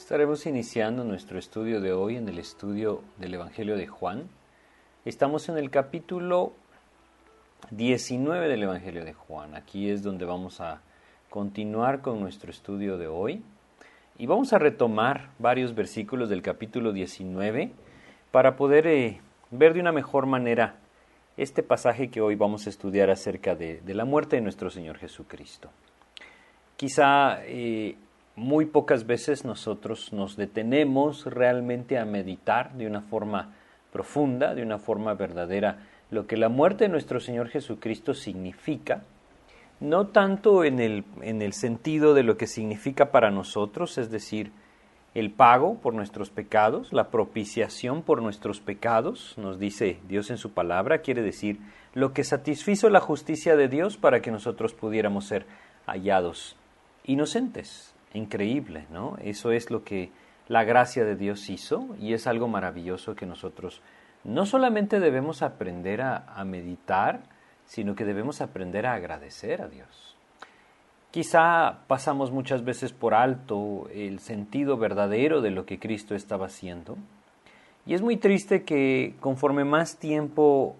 Estaremos iniciando nuestro estudio de hoy en el estudio del Evangelio de Juan. Estamos en el capítulo 19 del Evangelio de Juan. Aquí es donde vamos a continuar con nuestro estudio de hoy y vamos a retomar varios versículos del capítulo 19 para poder eh, ver de una mejor manera este pasaje que hoy vamos a estudiar acerca de, la muerte de nuestro Señor Jesucristo. Quizá eh, muy pocas veces nosotros nos detenemos realmente a meditar de una forma profunda, de una forma verdadera, lo que la muerte de nuestro Señor Jesucristo significa, no tanto en el, en el sentido de lo que significa para nosotros, es decir, el pago por nuestros pecados, la propiciación por nuestros pecados, nos dice Dios en su palabra, quiere decir lo que satisfizo la justicia de Dios para que nosotros pudiéramos ser hallados inocentes. Increíble, ¿no? Eso es lo que la gracia de Dios hizo y es algo maravilloso que nosotros no solamente debemos aprender a, a meditar, sino que debemos aprender a agradecer a Dios. Quizá pasamos muchas veces por alto el sentido verdadero de lo que Cristo estaba haciendo. Y es muy triste que conforme más tiempo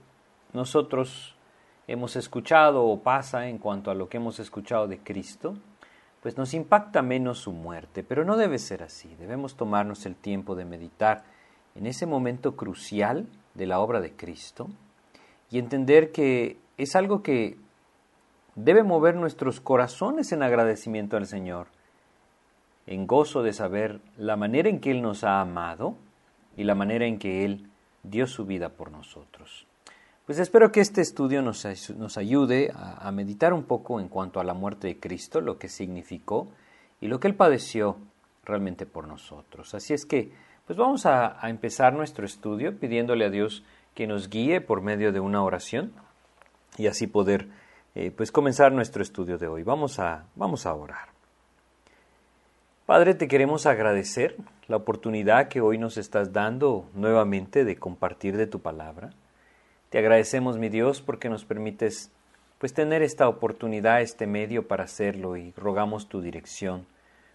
nosotros hemos escuchado o pasa en cuanto a lo que hemos escuchado de Cristo, pues nos impacta menos su muerte. Pero no debe ser así. Debemos tomarnos el tiempo de meditar en ese momento crucial de la obra de Cristo y entender que es algo que debe mover nuestros corazones en agradecimiento al Señor, en gozo de saber la manera en que Él nos ha amado y la manera en que Él dio su vida por nosotros. Pues espero que este estudio nos, ayude a, meditar un poco en cuanto a la muerte de Cristo, lo que significó y lo que Él padeció realmente por nosotros. Así es que, pues vamos a, a empezar nuestro estudio pidiéndole a Dios que nos guíe por medio de una oración y así poder eh, pues comenzar nuestro estudio de hoy. Vamos a, vamos a orar. Padre, te queremos agradecer la oportunidad que hoy nos estás dando nuevamente de compartir de tu palabra. Te agradecemos, mi Dios, porque nos permites pues tener esta oportunidad, este medio para hacerlo y rogamos tu dirección.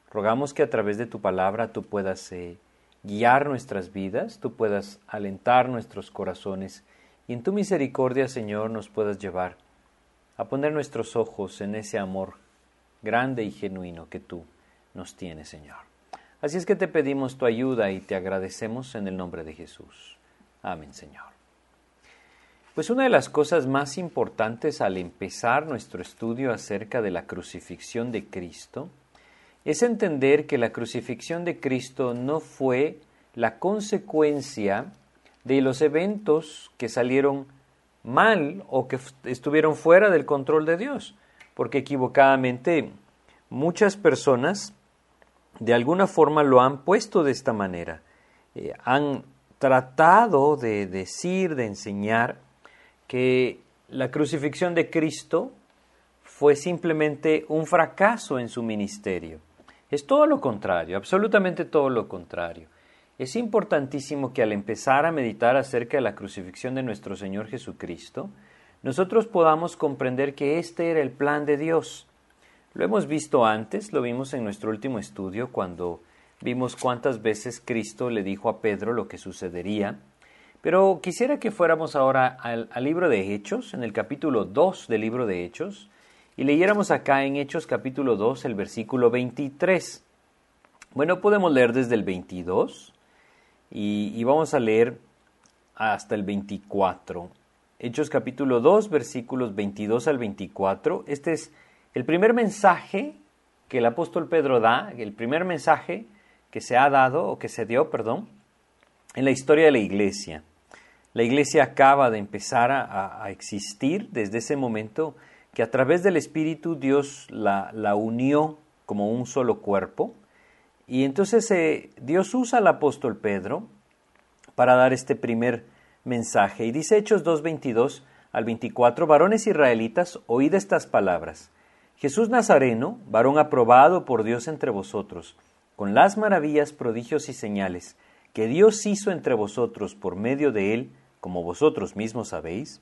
Rogamos que a través de tu palabra tú puedas eh, guiar nuestras vidas, tú puedas alentar nuestros corazones y en tu misericordia, Señor, nos puedas llevar a poner nuestros ojos en ese amor grande y genuino que tú nos tienes, Señor. Así es que te pedimos tu ayuda y te agradecemos en el nombre de Jesús. Amén, Señor. Pues una de las cosas más importantes al empezar nuestro estudio acerca de la crucifixión de Cristo es entender que la crucifixión de Cristo no fue la consecuencia de los eventos que salieron mal o que estuvieron fuera del control de Dios, porque equivocadamente muchas personas de alguna forma lo han puesto de esta manera, eh, han tratado de decir, de enseñar que la crucifixión de Cristo fue simplemente un fracaso en su ministerio. Es todo lo contrario, absolutamente todo lo contrario. Es importantísimo que al empezar a meditar acerca de la crucifixión de nuestro Señor Jesucristo, nosotros podamos comprender que este era el plan de Dios. Lo hemos visto antes, lo vimos en nuestro último estudio cuando vimos cuántas veces Cristo le dijo a Pedro lo que sucedería, pero quisiera que fuéramos ahora al, libro de Hechos, en el capítulo 2 del libro de Hechos, y leyéramos acá en Hechos capítulo 2 el versículo 23. Bueno, podemos leer desde el 22 y, vamos a leer hasta el 24. Hechos capítulo 2, versículos 22 al 24. Este es el primer mensaje que el apóstol Pedro da, el primer mensaje que se ha dado, o que se dio, perdón, en la historia de la iglesia. La iglesia acaba de empezar a, existir desde ese momento que a través del Espíritu Dios la, la unió como un solo cuerpo y entonces eh, Dios usa al apóstol Pedro para dar este primer mensaje. Y dice Hechos 2.22 al 24, varones israelitas, oíd estas palabras. Jesús Nazareno, varón aprobado por Dios entre vosotros, con las maravillas, prodigios y señales que Dios hizo entre vosotros por medio de él, como vosotros mismos sabéis,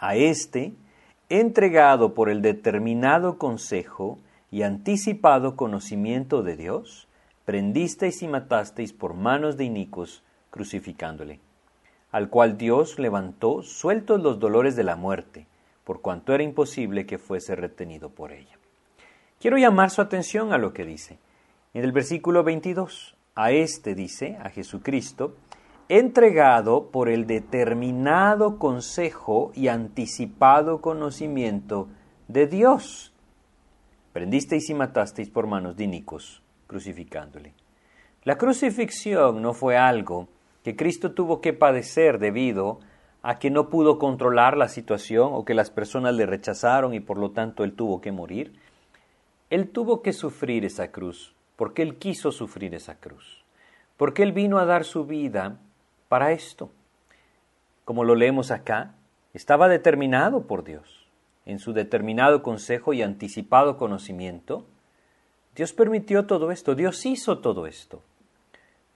a éste, entregado por el determinado consejo y anticipado conocimiento de Dios, prendisteis y matasteis por manos de inicuos, crucificándole, al cual Dios levantó sueltos los dolores de la muerte, por cuanto era imposible que fuese retenido por ella. Quiero llamar su atención a lo que dice. En el versículo 22, a este dice, a Jesucristo, entregado por el determinado consejo y anticipado conocimiento de Dios. Prendisteis y matasteis por manos de Nicos, crucificándole. La crucifixión no fue algo que Cristo tuvo que padecer debido a que no pudo controlar la situación o que las personas le rechazaron y por lo tanto él tuvo que morir. Él tuvo que sufrir esa cruz porque él quiso sufrir esa cruz, porque él vino a dar su vida para esto. Como lo leemos acá, estaba determinado por Dios. En su determinado consejo y anticipado conocimiento, Dios permitió todo esto, Dios hizo todo esto,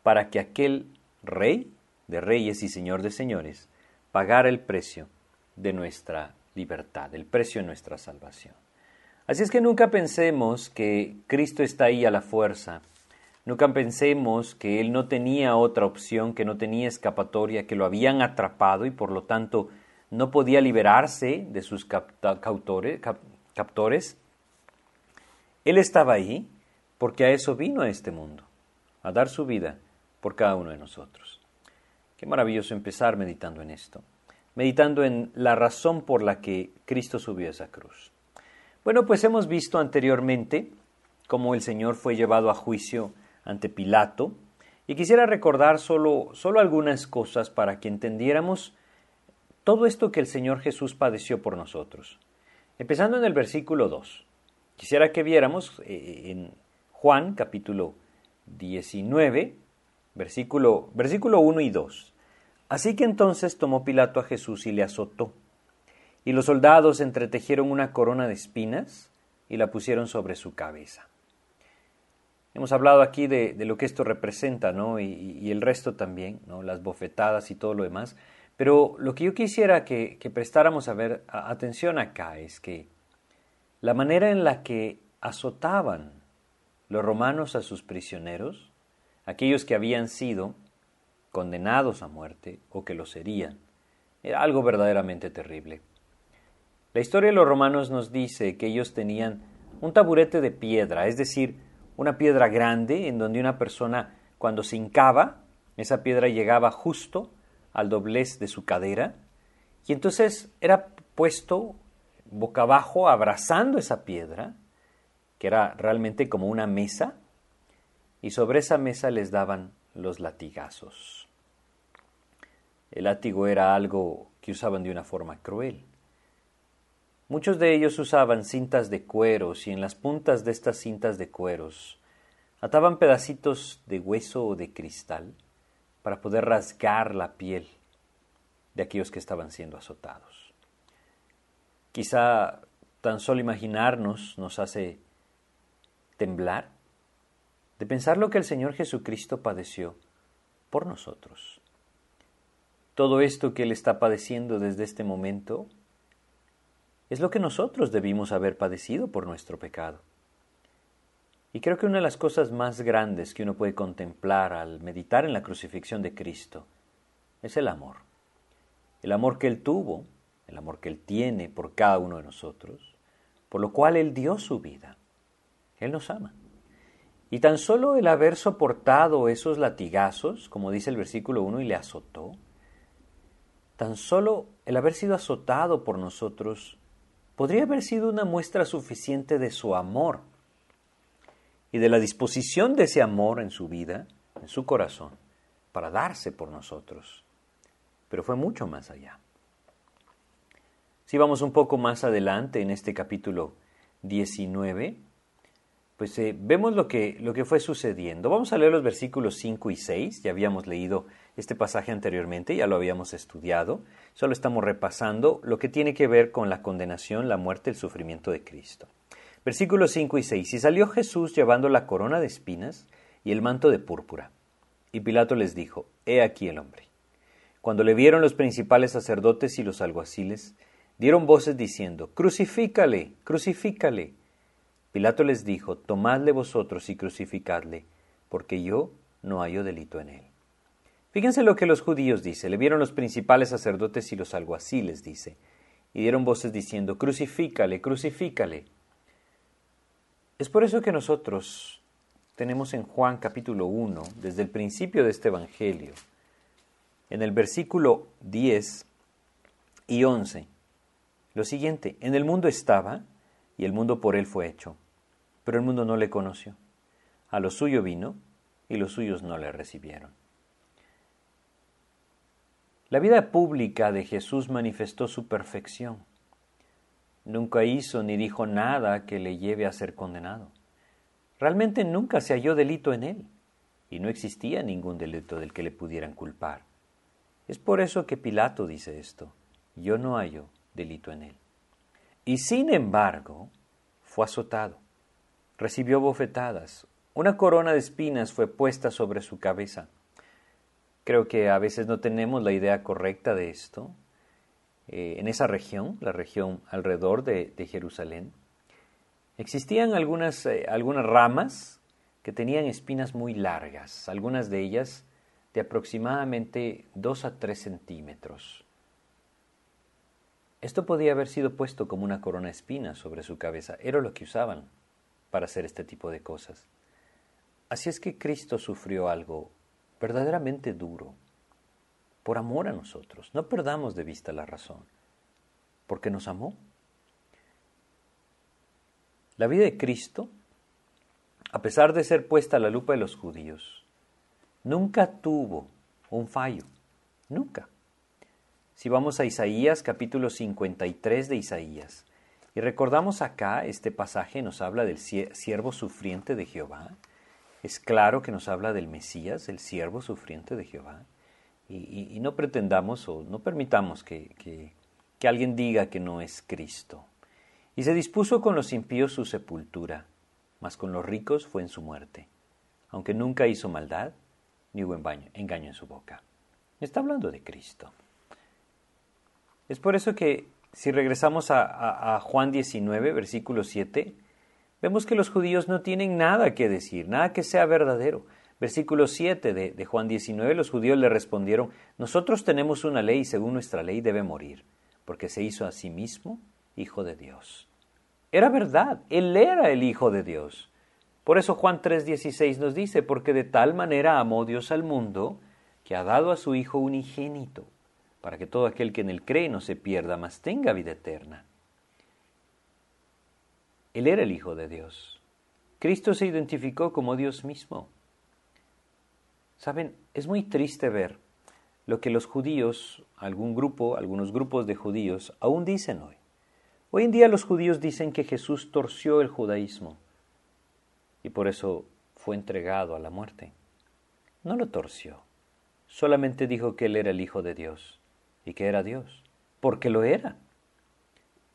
para que aquel rey de reyes y señor de señores pagara el precio de nuestra libertad, el precio de nuestra salvación. Así es que nunca pensemos que Cristo está ahí a la fuerza Nunca pensemos que él no tenía otra opción, que no tenía escapatoria, que lo habían atrapado y por lo tanto no podía liberarse de sus captores. Él estaba ahí porque a eso vino a este mundo, a dar su vida por cada uno de nosotros. Qué maravilloso empezar meditando en esto, meditando en la razón por la que Cristo subió a esa cruz. Bueno, pues hemos visto anteriormente cómo el Señor fue llevado a juicio ante Pilato, y quisiera recordar solo, solo algunas cosas para que entendiéramos todo esto que el Señor Jesús padeció por nosotros. Empezando en el versículo 2. Quisiera que viéramos eh, en Juan capítulo 19, versículo, versículo 1 y 2. Así que entonces tomó Pilato a Jesús y le azotó. Y los soldados entretejieron una corona de espinas y la pusieron sobre su cabeza. Hemos hablado aquí de, lo que esto representa, ¿no? Y, el resto también, ¿no? Las bofetadas y todo lo demás. Pero lo que yo quisiera que, prestáramos a ver atención acá es que la manera en la que azotaban los romanos a sus prisioneros, aquellos que habían sido condenados a muerte o que lo serían, era algo verdaderamente terrible. La historia de los romanos nos dice que ellos tenían un taburete de piedra, es decir, una piedra grande en donde una persona cuando se hincaba, esa piedra llegaba justo al doblez de su cadera y entonces era puesto boca abajo abrazando esa piedra, que era realmente como una mesa, y sobre esa mesa les daban los latigazos. El látigo era algo que usaban de una forma cruel. Muchos de ellos usaban cintas de cueros y en las puntas de estas cintas de cueros ataban pedacitos de hueso o de cristal para poder rasgar la piel de aquellos que estaban siendo azotados. Quizá tan solo imaginarnos nos hace temblar de pensar lo que el Señor Jesucristo padeció por nosotros. Todo esto que Él está padeciendo desde este momento es lo que nosotros debimos haber padecido por nuestro pecado. Y creo que una de las cosas más grandes que uno puede contemplar al meditar en la crucifixión de Cristo es el amor. El amor que Él tuvo, el amor que Él tiene por cada uno de nosotros, por lo cual Él dio su vida. Él nos ama. Y tan solo el haber soportado esos latigazos, como dice el versículo 1, y le azotó, tan solo el haber sido azotado por nosotros podría haber sido una muestra suficiente de su amor y de la disposición de ese amor en su vida, en su corazón, para darse por nosotros. Pero fue mucho más allá. Si vamos un poco más adelante en este capítulo 19, pues eh, vemos lo que, lo que fue sucediendo. Vamos a leer los versículos 5 y 6, ya habíamos leído este pasaje anteriormente, ya lo habíamos estudiado, solo estamos repasando lo que tiene que ver con la condenación, la muerte, el sufrimiento de Cristo. Versículos 5 y 6. Y salió Jesús llevando la corona de espinas y el manto de púrpura. Y Pilato les dijo, He aquí el hombre. Cuando le vieron los principales sacerdotes y los alguaciles, dieron voces diciendo, Crucifícale, crucifícale. Pilato les dijo, Tomadle vosotros y crucificadle, porque yo no hallo delito en él. Fíjense lo que los judíos dicen. Le vieron los principales sacerdotes y los alguaciles, dice, y dieron voces diciendo, crucifícale, crucifícale. Es por eso que nosotros tenemos en Juan capítulo 1, desde el principio de este Evangelio, en el versículo 10 y 11, lo siguiente, en el mundo estaba y el mundo por él fue hecho, pero el mundo no le conoció. A lo suyo vino y los suyos no le recibieron. La vida pública de Jesús manifestó su perfección. Nunca hizo ni dijo nada que le lleve a ser condenado. Realmente nunca se halló delito en él, y no existía ningún delito del que le pudieran culpar. Es por eso que Pilato dice esto, yo no hallo delito en él. Y sin embargo, fue azotado, recibió bofetadas, una corona de espinas fue puesta sobre su cabeza Creo que a veces no tenemos la idea correcta de esto. Eh, en esa región, la región alrededor de, Jerusalén, existían algunas, eh, algunas ramas que tenían espinas muy largas, algunas de ellas de aproximadamente 2 a 3 centímetros. Esto podía haber sido puesto como una corona de espinas sobre su cabeza, era lo que usaban para hacer este tipo de cosas. Así es que Cristo sufrió algo verdaderamente duro, por amor a nosotros. No perdamos de vista la razón, porque nos amó. La vida de Cristo, a pesar de ser puesta a la lupa de los judíos, nunca tuvo un fallo, nunca. Si vamos a Isaías capítulo 53 de Isaías, y recordamos acá, este pasaje nos habla del siervo sufriente de Jehová, es claro que nos habla del Mesías, el siervo sufriente de Jehová, y, no pretendamos o no permitamos que, que alguien diga que no es Cristo. Y se dispuso con los impíos su sepultura, mas con los ricos fue en su muerte, aunque nunca hizo maldad, ni hubo engaño en su boca. Está hablando de Cristo. Es por eso que si regresamos a, a Juan 19, versículo 7, vemos que los judíos no tienen nada que decir, nada que sea verdadero. Versículo 7 de, Juan 19, los judíos le respondieron, nosotros tenemos una ley y según nuestra ley debe morir, porque se hizo a sí mismo hijo de Dios. Era verdad, él era el hijo de Dios. Por eso Juan 3:16 nos dice, porque de tal manera amó Dios al mundo, que ha dado a su Hijo unigénito, para que todo aquel que en él cree no se pierda, mas tenga vida eterna. Él era el Hijo de Dios. Cristo se identificó como Dios mismo. Saben, es muy triste ver lo que los judíos, algún grupo, algunos grupos de judíos, aún dicen hoy. Hoy en día los judíos dicen que Jesús torció el judaísmo y por eso fue entregado a la muerte. No lo torció, solamente dijo que él era el Hijo de Dios y que era Dios, porque lo era.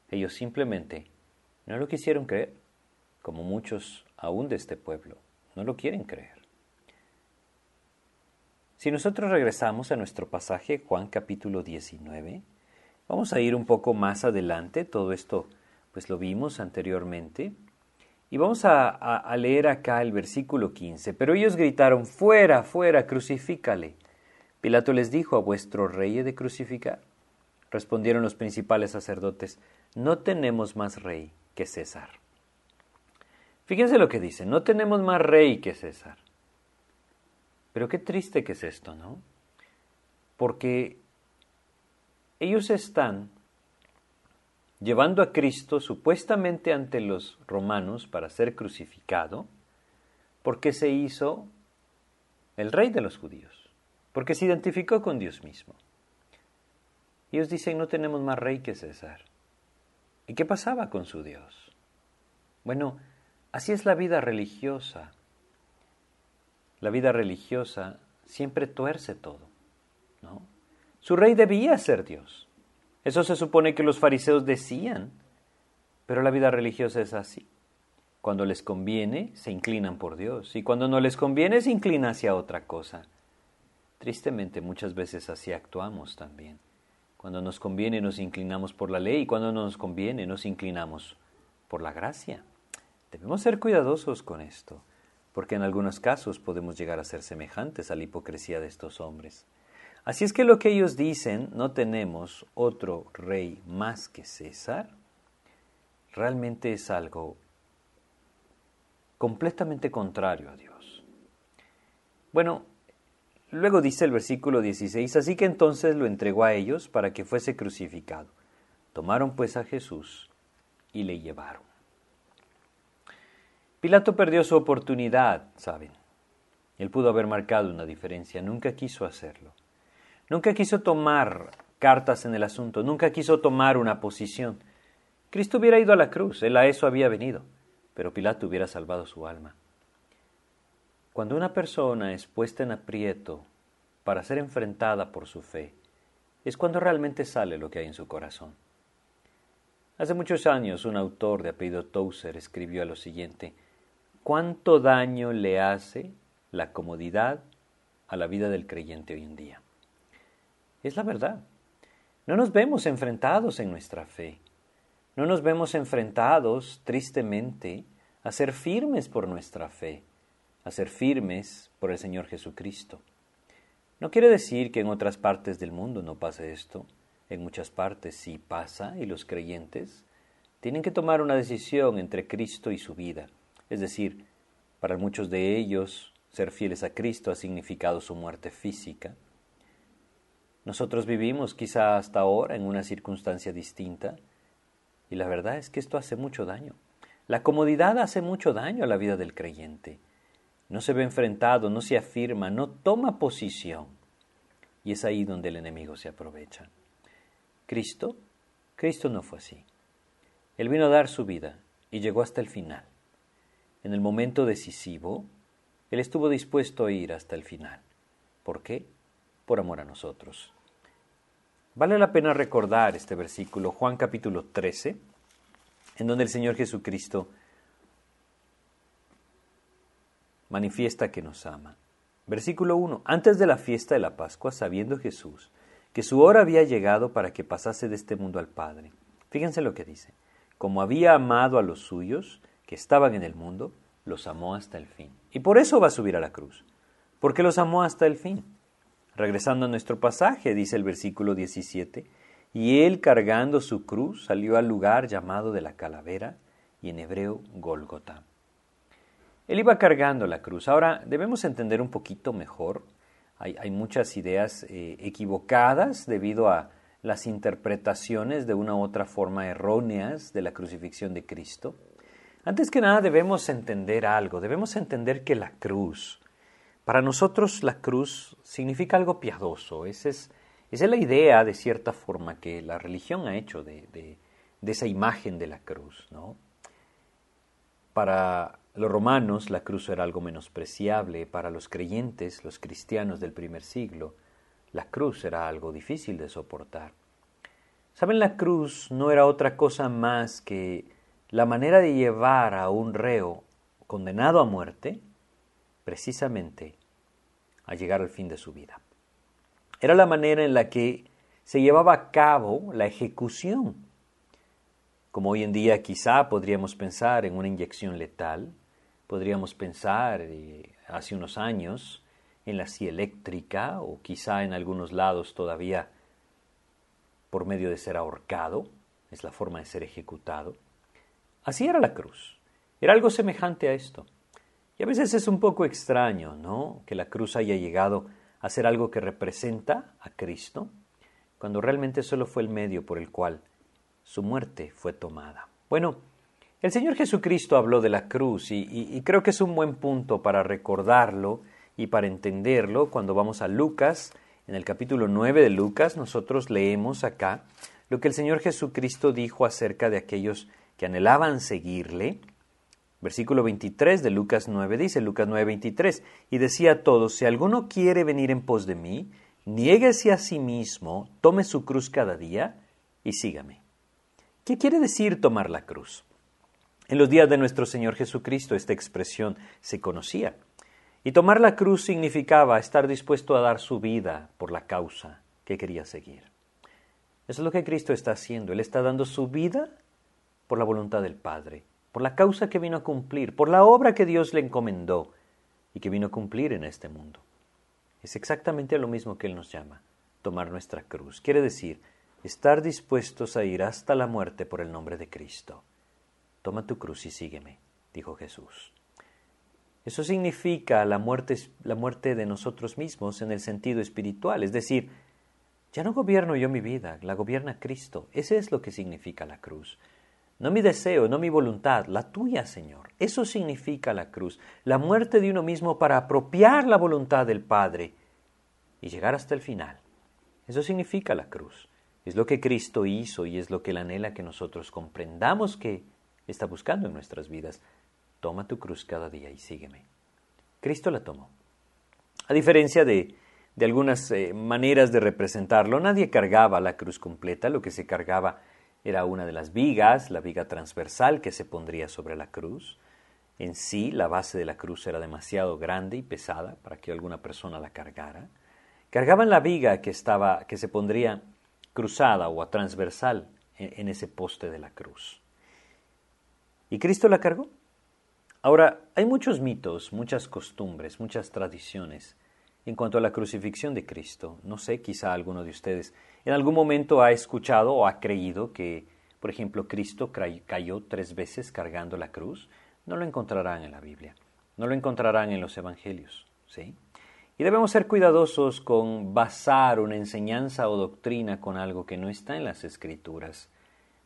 Ellos simplemente no lo quisieron creer, como muchos aún de este pueblo no lo quieren creer. Si nosotros regresamos a nuestro pasaje, Juan capítulo 19, vamos a ir un poco más adelante, todo esto pues lo vimos anteriormente, y vamos a, a leer acá el versículo 15. Pero ellos gritaron, fuera, fuera, crucifícale. Pilato les dijo, ¿a vuestro rey he de crucificar? Respondieron los principales sacerdotes, no tenemos más rey que César. Fíjense lo que dice, no tenemos más rey que César. Pero qué triste que es esto, ¿no? Porque ellos están llevando a Cristo supuestamente ante los romanos para ser crucificado, porque se hizo el rey de los judíos, porque se identificó con Dios mismo. Ellos dicen, no tenemos más rey que César. ¿Y qué pasaba con su Dios? Bueno, así es la vida religiosa. La vida religiosa siempre tuerce todo, ¿no? Su rey debía ser Dios. Eso se supone que los fariseos decían, pero la vida religiosa es así. Cuando les conviene, se inclinan por Dios, y cuando no les conviene, se inclina hacia otra cosa. Tristemente, muchas veces así actuamos también. Cuando nos conviene nos inclinamos por la ley y cuando no nos conviene nos inclinamos por la gracia. Debemos ser cuidadosos con esto, porque en algunos casos podemos llegar a ser semejantes a la hipocresía de estos hombres. Así es que lo que ellos dicen, no tenemos otro rey más que César, realmente es algo completamente contrario a Dios. Bueno, luego dice el versículo 16, así que entonces lo entregó a ellos para que fuese crucificado. Tomaron pues a Jesús y le llevaron. Pilato perdió su oportunidad, ¿saben? Él pudo haber marcado una diferencia, nunca quiso hacerlo. Nunca quiso tomar cartas en el asunto, nunca quiso tomar una posición. Cristo hubiera ido a la cruz, él a eso había venido, pero Pilato hubiera salvado su alma. Cuando una persona es puesta en aprieto para ser enfrentada por su fe, es cuando realmente sale lo que hay en su corazón. Hace muchos años un autor de apellido Tozer escribió lo siguiente, ¿cuánto daño le hace la comodidad a la vida del creyente hoy en día? Es la verdad. No nos vemos enfrentados en nuestra fe. No nos vemos enfrentados, tristemente, a ser firmes por nuestra fe, a ser firmes por el Señor Jesucristo. No quiere decir que en otras partes del mundo no pase esto. En muchas partes sí pasa y los creyentes tienen que tomar una decisión entre Cristo y su vida. Es decir, para muchos de ellos ser fieles a Cristo ha significado su muerte física, nosotros vivimos quizá hasta ahora en una circunstancia distinta y la verdad es que esto hace mucho daño. La comodidad hace mucho daño a la vida del creyente. No se ve enfrentado, no se afirma, no toma posición. Y es ahí donde el enemigo se aprovecha. Cristo, Cristo no fue así. Él vino a dar su vida y llegó hasta el final. En el momento decisivo, Él estuvo dispuesto a ir hasta el final. ¿Por qué? Por amor a nosotros. Vale la pena recordar este versículo, Juan capítulo 13, en donde el Señor Jesucristo manifiesta que nos ama. Versículo 1. Antes de la fiesta de la Pascua, sabiendo Jesús que su hora había llegado para que pasase de este mundo al Padre. Fíjense lo que dice. Como había amado a los suyos que estaban en el mundo, los amó hasta el fin. Y por eso va a subir a la cruz, porque los amó hasta el fin. Regresando a nuestro pasaje, dice el versículo 17, y él cargando su cruz salió al lugar llamado de la calavera y en hebreo Gólgota. Él iba cargando la cruz. Ahora debemos entender un poquito mejor. Hay, muchas ideas eh, equivocadas debido a las interpretaciones de una u otra forma erróneas de la crucifixión de Cristo. Antes que nada debemos entender algo, debemos entender que la cruz para nosotros la cruz significa algo piadoso. Esa es, la idea, de cierta forma, que la religión ha hecho de, esa imagen de la cruz. ¿no? Para los romanos la cruz era algo menospreciable, para los creyentes, los cristianos del primer siglo, la cruz era algo difícil de soportar. ¿Saben? La cruz no era otra cosa más que la manera de llevar a un reo condenado a muerte precisamente a llegar al fin de su vida. Era la manera en la que se llevaba a cabo la ejecución. Como hoy en día quizá podríamos pensar en una inyección letal, podríamos pensar eh, hace unos años en la silla eléctrica o quizá en algunos lados todavía por medio de ser ahorcado, es la forma de ser ejecutado. Así era la cruz. Era algo semejante a esto. Y a veces es un poco extraño, ¿no? Que la cruz haya llegado a ser algo que representa a Cristo, cuando realmente solo fue el medio por el cual su muerte fue tomada. Bueno, el Señor Jesucristo habló de la cruz y, creo que es un buen punto para recordarlo y para entenderlo cuando vamos a Lucas. En el capítulo 9 de Lucas nosotros leemos acá lo que el Señor Jesucristo dijo acerca de aquellos que anhelaban seguirle Versículo 23 de Lucas 9 dice, Lucas 9, 23, y decía a todos, si alguno quiere venir en pos de mí, niéguese a sí mismo, tome su cruz cada día y sígame. ¿Qué quiere decir tomar la cruz? En los días de nuestro Señor Jesucristo esta expresión se conocía. Y tomar la cruz significaba estar dispuesto a dar su vida por la causa que quería seguir. Eso es lo que Cristo está haciendo. Él está dando su vida por la voluntad del Padre por la causa que vino a cumplir, por la obra que Dios le encomendó y que vino a cumplir en este mundo. Es exactamente lo mismo que Él nos llama, tomar nuestra cruz. Quiere decir, estar dispuestos a ir hasta la muerte por el nombre de Cristo. Toma tu cruz y sígueme, dijo Jesús. Eso significa la muerte, la muerte de nosotros mismos en el sentido espiritual, es decir, ya no gobierno yo mi vida, la gobierna Cristo. Ese es lo que significa la cruz. No mi deseo, no mi voluntad, la tuya, Señor. Eso significa la cruz, la muerte de uno mismo para apropiar la voluntad del Padre y llegar hasta el final. Eso significa la cruz. Es lo que Cristo hizo y es lo que Él anhela que nosotros comprendamos que está buscando en nuestras vidas. Toma tu cruz cada día y sígueme. Cristo la tomó. A diferencia de, de algunas eh, maneras de representarlo, nadie cargaba la cruz completa, lo que se cargaba era una de las vigas, la viga transversal que se pondría sobre la cruz. En sí, la base de la cruz era demasiado grande y pesada para que alguna persona la cargara. Cargaban la viga que, estaba, que se pondría cruzada o transversal en, ese poste de la cruz. ¿Y Cristo la cargó? Ahora, hay muchos mitos, muchas costumbres, muchas tradiciones en cuanto a la crucifixión de Cristo. No sé, quizá alguno de ustedes en algún momento ha escuchado o ha creído que, por ejemplo, Cristo cayó tres veces cargando la cruz. No lo encontrarán en la Biblia, no lo encontrarán en los Evangelios. ¿sí? Y debemos ser cuidadosos con basar una enseñanza o doctrina con algo que no está en las escrituras.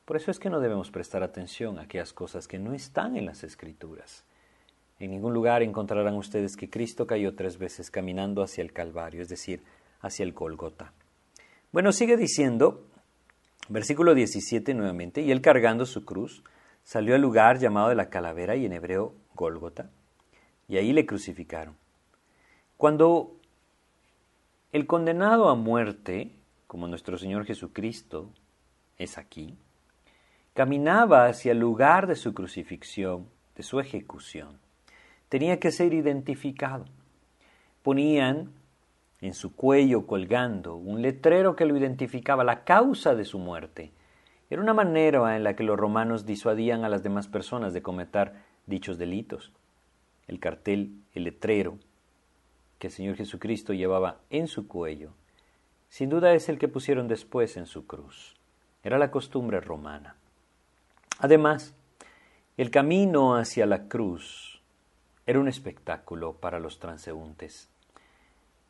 Por eso es que no debemos prestar atención a aquellas cosas que no están en las escrituras. En ningún lugar encontrarán ustedes que Cristo cayó tres veces caminando hacia el Calvario, es decir, hacia el Golgota. Bueno, sigue diciendo, versículo 17 nuevamente, y él cargando su cruz, salió al lugar llamado de la calavera y en hebreo Golgota, y ahí le crucificaron. Cuando el condenado a muerte, como nuestro Señor Jesucristo es aquí, caminaba hacia el lugar de su crucifixión, de su ejecución, tenía que ser identificado. Ponían en su cuello colgando un letrero que lo identificaba, la causa de su muerte. Era una manera en la que los romanos disuadían a las demás personas de cometer dichos delitos. El cartel, el letrero, que el Señor Jesucristo llevaba en su cuello, sin duda es el que pusieron después en su cruz. Era la costumbre romana. Además, el camino hacia la cruz era un espectáculo para los transeúntes.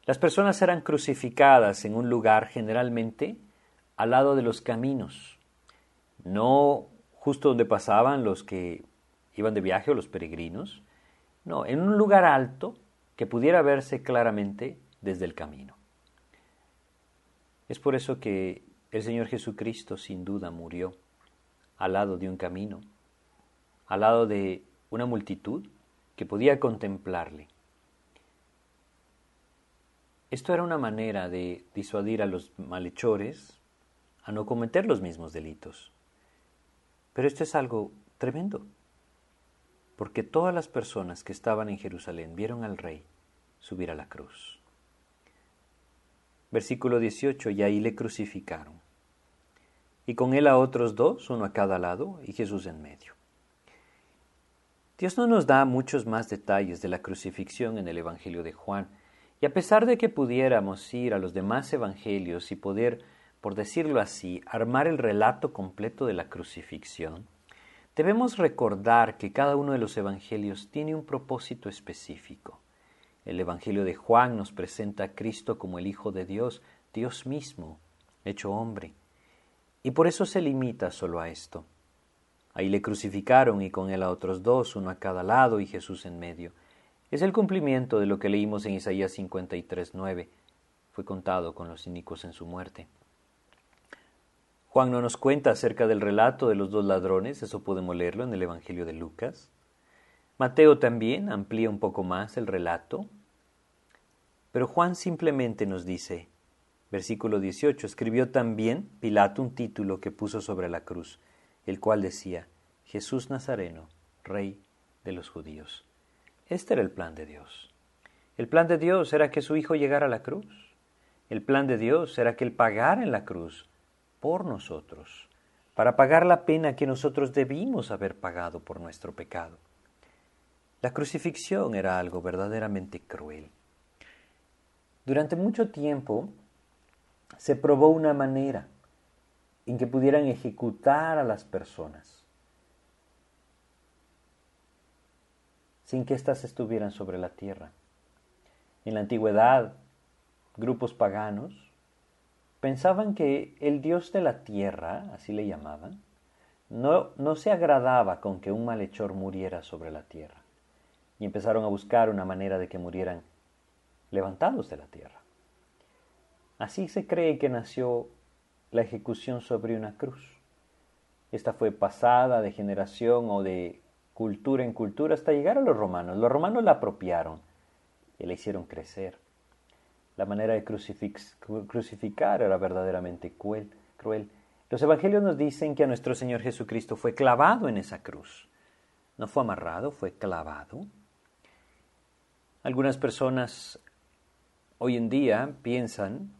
Las personas eran crucificadas en un lugar generalmente al lado de los caminos, no justo donde pasaban los que iban de viaje o los peregrinos, no, en un lugar alto que pudiera verse claramente desde el camino. Es por eso que el Señor Jesucristo sin duda murió al lado de un camino, al lado de una multitud que podía contemplarle. Esto era una manera de disuadir a los malhechores a no cometer los mismos delitos. Pero esto es algo tremendo porque todas las personas que estaban en Jerusalén vieron al rey subir a la cruz. Versículo 18, y ahí le crucificaron. Y con él a otros dos, uno a cada lado, y Jesús en medio. Dios no nos da muchos más detalles de la crucifixión en el Evangelio de Juan, y a pesar de que pudiéramos ir a los demás evangelios y poder, por decirlo así, armar el relato completo de la crucifixión, Debemos recordar que cada uno de los evangelios tiene un propósito específico. El Evangelio de Juan nos presenta a Cristo como el Hijo de Dios, Dios mismo, hecho hombre. Y por eso se limita solo a esto. Ahí le crucificaron y con él a otros dos, uno a cada lado y Jesús en medio. Es el cumplimiento de lo que leímos en Isaías 53.9. Fue contado con los inicuos en su muerte. Juan no nos cuenta acerca del relato de los dos ladrones, eso podemos leerlo en el Evangelio de Lucas. Mateo también amplía un poco más el relato, pero Juan simplemente nos dice, versículo 18, escribió también Pilato un título que puso sobre la cruz, el cual decía, Jesús Nazareno, Rey de los judíos. Este era el plan de Dios. El plan de Dios era que su Hijo llegara a la cruz. El plan de Dios era que Él pagara en la cruz por nosotros, para pagar la pena que nosotros debimos haber pagado por nuestro pecado. La crucifixión era algo verdaderamente cruel. Durante mucho tiempo se probó una manera en que pudieran ejecutar a las personas sin que éstas estuvieran sobre la tierra. En la antigüedad, grupos paganos pensaban que el dios de la tierra, así le llamaban, no, no se agradaba con que un malhechor muriera sobre la tierra y empezaron a buscar una manera de que murieran levantados de la tierra. Así se cree que nació la ejecución sobre una cruz. Esta fue pasada de generación o de cultura en cultura hasta llegar a los romanos. Los romanos la apropiaron y la hicieron crecer. La manera de crucificar era verdaderamente cruel. Los evangelios nos dicen que a nuestro Señor Jesucristo fue clavado en esa cruz. No fue amarrado, fue clavado. Algunas personas hoy en día piensan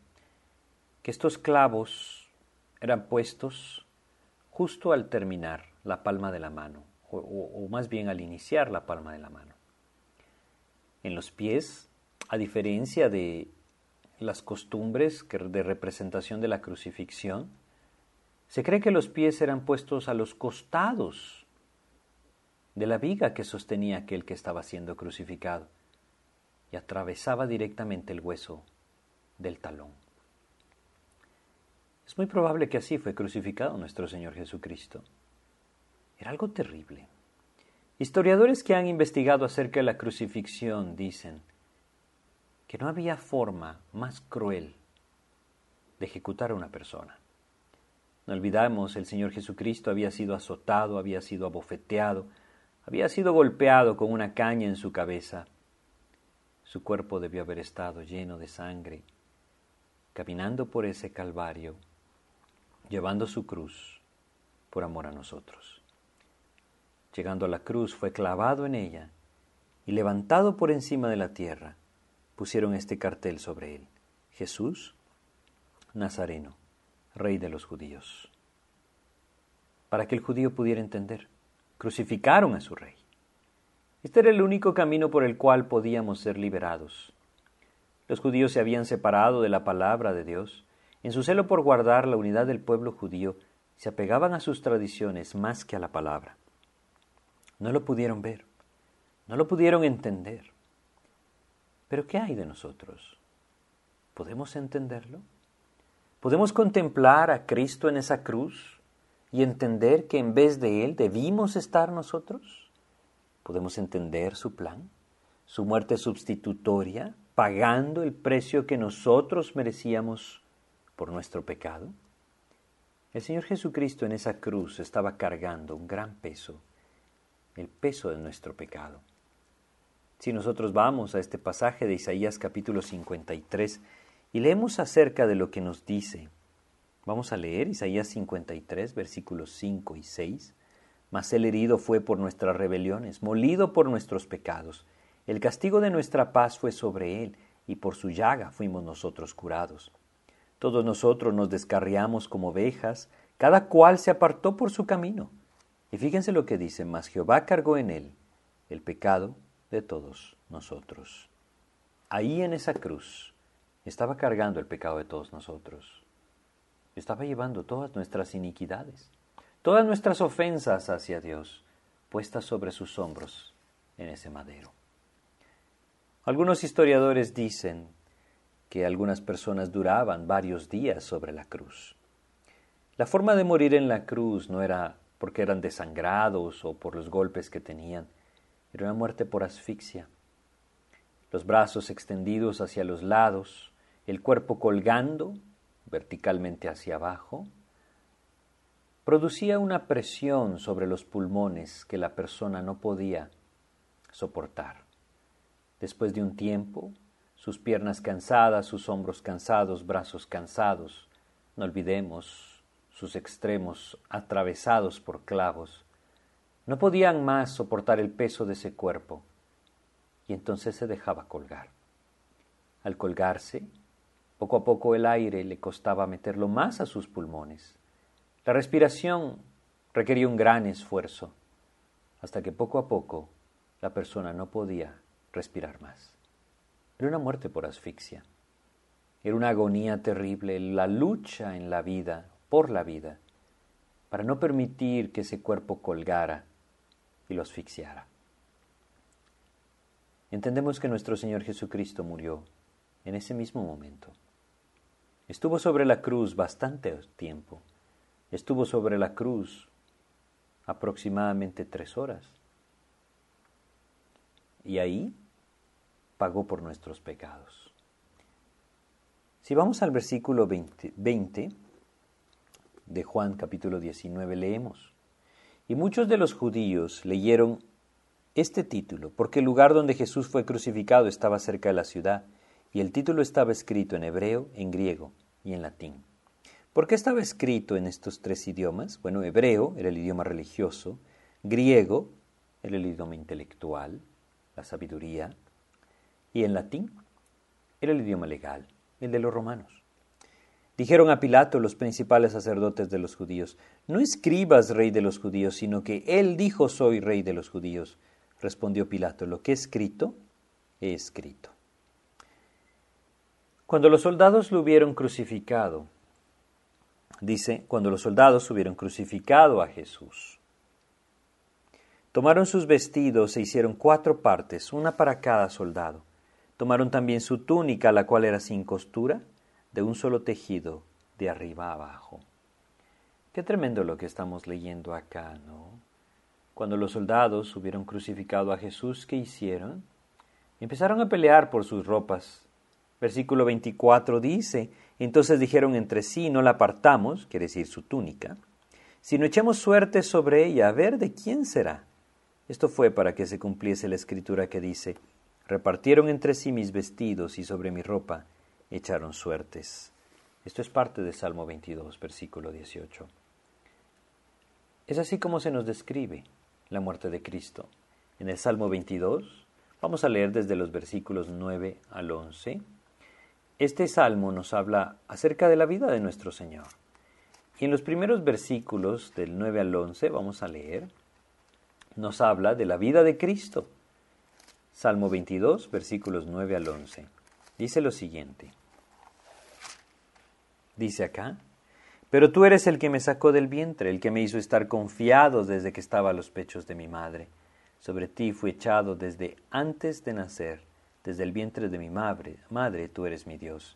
que estos clavos eran puestos justo al terminar la palma de la mano, o, más bien al iniciar la palma de la mano. En los pies, a diferencia de las costumbres de representación de la crucifixión, se cree que los pies eran puestos a los costados de la viga que sostenía aquel que estaba siendo crucificado y atravesaba directamente el hueso del talón. Es muy probable que así fue crucificado nuestro Señor Jesucristo. Era algo terrible. Historiadores que han investigado acerca de la crucifixión dicen que no había forma más cruel de ejecutar a una persona. No olvidamos, el Señor Jesucristo había sido azotado, había sido abofeteado, había sido golpeado con una caña en su cabeza, su cuerpo debió haber estado lleno de sangre, caminando por ese calvario, llevando su cruz por amor a nosotros. Llegando a la cruz fue clavado en ella y levantado por encima de la tierra, pusieron este cartel sobre él. Jesús Nazareno, Rey de los judíos. Para que el judío pudiera entender, crucificaron a su rey. Este era el único camino por el cual podíamos ser liberados. Los judíos se habían separado de la palabra de Dios. En su celo por guardar la unidad del pueblo judío, se apegaban a sus tradiciones más que a la palabra. No lo pudieron ver, no lo pudieron entender. Pero ¿qué hay de nosotros? ¿Podemos entenderlo? ¿Podemos contemplar a Cristo en esa cruz y entender que en vez de Él debimos estar nosotros? ¿Podemos entender su plan? Su muerte sustitutoria, pagando el precio que nosotros merecíamos por nuestro pecado. El Señor Jesucristo en esa cruz estaba cargando un gran peso, el peso de nuestro pecado. Si nosotros vamos a este pasaje de Isaías capítulo 53 y leemos acerca de lo que nos dice, vamos a leer Isaías 53 versículos 5 y 6. Mas el herido fue por nuestras rebeliones, molido por nuestros pecados. El castigo de nuestra paz fue sobre él, y por su llaga fuimos nosotros curados. Todos nosotros nos descarriamos como ovejas, cada cual se apartó por su camino. Y fíjense lo que dice, mas Jehová cargó en él el pecado de todos nosotros. Ahí en esa cruz estaba cargando el pecado de todos nosotros. Estaba llevando todas nuestras iniquidades todas nuestras ofensas hacia Dios puestas sobre sus hombros en ese madero. Algunos historiadores dicen que algunas personas duraban varios días sobre la cruz. La forma de morir en la cruz no era porque eran desangrados o por los golpes que tenían, era una muerte por asfixia. Los brazos extendidos hacia los lados, el cuerpo colgando verticalmente hacia abajo, producía una presión sobre los pulmones que la persona no podía soportar. Después de un tiempo, sus piernas cansadas, sus hombros cansados, brazos cansados, no olvidemos sus extremos atravesados por clavos, no podían más soportar el peso de ese cuerpo y entonces se dejaba colgar. Al colgarse, poco a poco el aire le costaba meterlo más a sus pulmones la respiración requería un gran esfuerzo, hasta que poco a poco la persona no podía respirar más. Era una muerte por asfixia. Era una agonía terrible, la lucha en la vida, por la vida, para no permitir que ese cuerpo colgara y lo asfixiara. Entendemos que nuestro Señor Jesucristo murió en ese mismo momento. Estuvo sobre la cruz bastante tiempo. Estuvo sobre la cruz aproximadamente tres horas. Y ahí pagó por nuestros pecados. Si vamos al versículo 20, 20 de Juan capítulo 19, leemos. Y muchos de los judíos leyeron este título, porque el lugar donde Jesús fue crucificado estaba cerca de la ciudad, y el título estaba escrito en hebreo, en griego y en latín. ¿Por qué estaba escrito en estos tres idiomas? Bueno, hebreo era el idioma religioso, griego era el idioma intelectual, la sabiduría, y en latín era el idioma legal, el de los romanos. Dijeron a Pilato los principales sacerdotes de los judíos, no escribas rey de los judíos, sino que él dijo soy rey de los judíos. Respondió Pilato, lo que he escrito, he escrito. Cuando los soldados lo hubieron crucificado, dice, cuando los soldados hubieron crucificado a Jesús, tomaron sus vestidos e hicieron cuatro partes, una para cada soldado. Tomaron también su túnica, la cual era sin costura, de un solo tejido, de arriba a abajo. Qué tremendo lo que estamos leyendo acá, ¿no? Cuando los soldados hubieron crucificado a Jesús, ¿qué hicieron? Empezaron a pelear por sus ropas. Versículo 24 dice, entonces dijeron entre sí, no la apartamos, quiere decir su túnica, sino echemos suerte sobre ella, a ver de quién será. Esto fue para que se cumpliese la escritura que dice, repartieron entre sí mis vestidos y sobre mi ropa echaron suertes. Esto es parte de Salmo 22, versículo 18. Es así como se nos describe la muerte de Cristo. En el Salmo 22, vamos a leer desde los versículos 9 al 11. Este salmo nos habla acerca de la vida de nuestro Señor. Y en los primeros versículos del 9 al 11, vamos a leer, nos habla de la vida de Cristo. Salmo 22, versículos 9 al 11. Dice lo siguiente. Dice acá, pero tú eres el que me sacó del vientre, el que me hizo estar confiado desde que estaba a los pechos de mi madre. Sobre ti fui echado desde antes de nacer, desde el vientre de mi madre. Madre, tú eres mi Dios.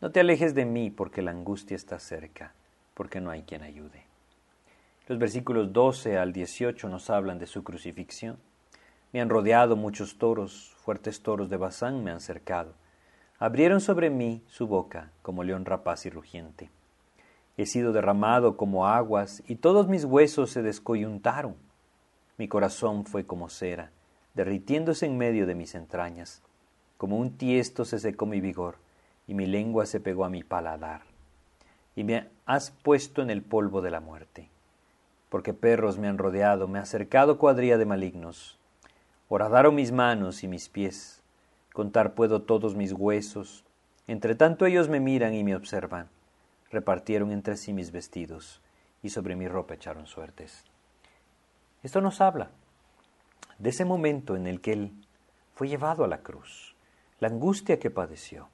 No te alejes de mí, porque la angustia está cerca, porque no hay quien ayude. Los versículos 12 al 18 nos hablan de su crucifixión. Me han rodeado muchos toros, fuertes toros de Bazán me han cercado. Abrieron sobre mí su boca como león rapaz y rugiente. He sido derramado como aguas y todos mis huesos se descoyuntaron. Mi corazón fue como cera, derritiéndose en medio de mis entrañas. Como un tiesto se secó mi vigor y mi lengua se pegó a mi paladar. Y me has puesto en el polvo de la muerte. Porque perros me han rodeado, me ha cercado cuadrilla de malignos. Horadaron mis manos y mis pies. Contar puedo todos mis huesos. Entre tanto ellos me miran y me observan repartieron entre sí mis vestidos y sobre mi ropa echaron suertes. Esto nos habla de ese momento en el que Él fue llevado a la cruz, la angustia que padeció.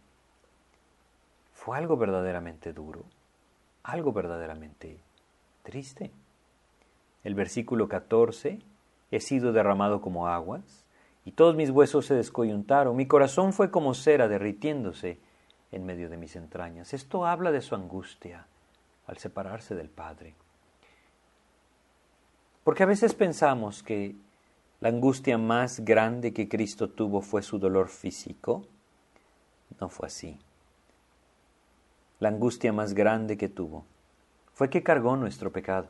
Fue algo verdaderamente duro, algo verdaderamente triste. El versículo 14, he sido derramado como aguas, y todos mis huesos se descoyuntaron, mi corazón fue como cera derritiéndose, en medio de mis entrañas. Esto habla de su angustia al separarse del Padre. Porque a veces pensamos que la angustia más grande que Cristo tuvo fue su dolor físico. No fue así. La angustia más grande que tuvo fue que cargó nuestro pecado.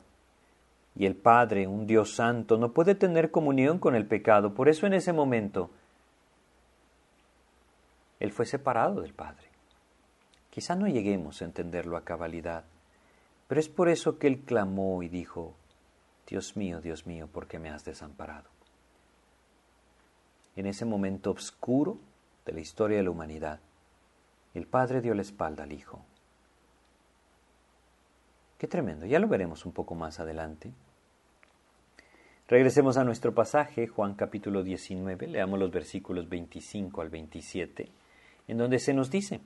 Y el Padre, un Dios santo, no puede tener comunión con el pecado. Por eso en ese momento Él fue separado del Padre. Quizá no lleguemos a entenderlo a cabalidad, pero es por eso que él clamó y dijo, Dios mío, Dios mío, ¿por qué me has desamparado? En ese momento oscuro de la historia de la humanidad, el Padre dio la espalda al Hijo. Qué tremendo, ya lo veremos un poco más adelante. Regresemos a nuestro pasaje, Juan capítulo 19, leamos los versículos 25 al 27, en donde se nos dice,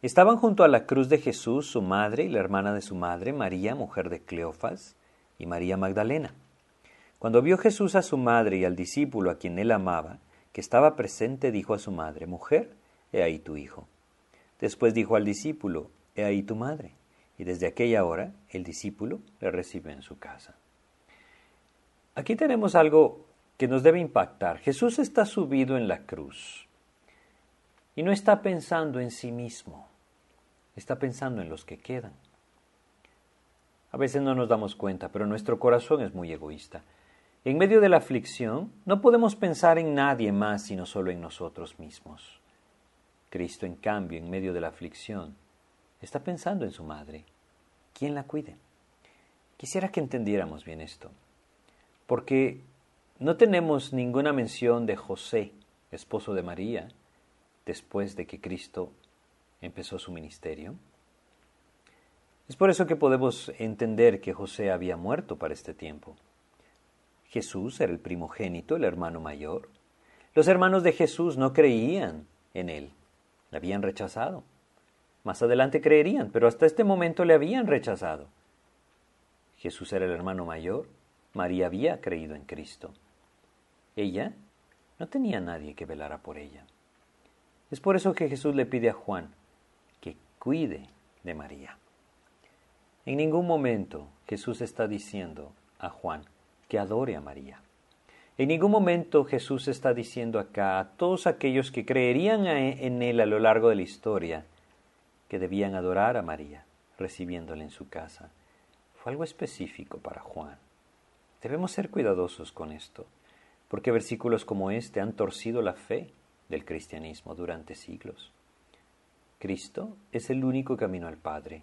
Estaban junto a la cruz de Jesús su madre y la hermana de su madre, María, mujer de Cleofas, y María Magdalena. Cuando vio Jesús a su madre y al discípulo a quien él amaba, que estaba presente, dijo a su madre, Mujer, he ahí tu hijo. Después dijo al discípulo, He ahí tu madre. Y desde aquella hora el discípulo le recibe en su casa. Aquí tenemos algo que nos debe impactar. Jesús está subido en la cruz y no está pensando en sí mismo, está pensando en los que quedan. A veces no nos damos cuenta, pero nuestro corazón es muy egoísta. En medio de la aflicción no podemos pensar en nadie más sino solo en nosotros mismos. Cristo, en cambio, en medio de la aflicción, está pensando en su madre. ¿Quién la cuide? Quisiera que entendiéramos bien esto porque no tenemos ninguna mención de José, esposo de María, después de que Cristo empezó su ministerio. Es por eso que podemos entender que José había muerto para este tiempo. Jesús era el primogénito, el hermano mayor. Los hermanos de Jesús no creían en él, le habían rechazado. Más adelante creerían, pero hasta este momento le habían rechazado. Jesús era el hermano mayor, María había creído en Cristo. Ella no tenía nadie que velara por ella. Es por eso que Jesús le pide a Juan que cuide de María. En ningún momento Jesús está diciendo a Juan que adore a María. En ningún momento Jesús está diciendo acá a todos aquellos que creerían en Él a lo largo de la historia que debían adorar a María, recibiéndola en su casa. Fue algo específico para Juan. Debemos ser cuidadosos con esto, porque versículos como este han torcido la fe del cristianismo durante siglos. Cristo es el único camino al Padre.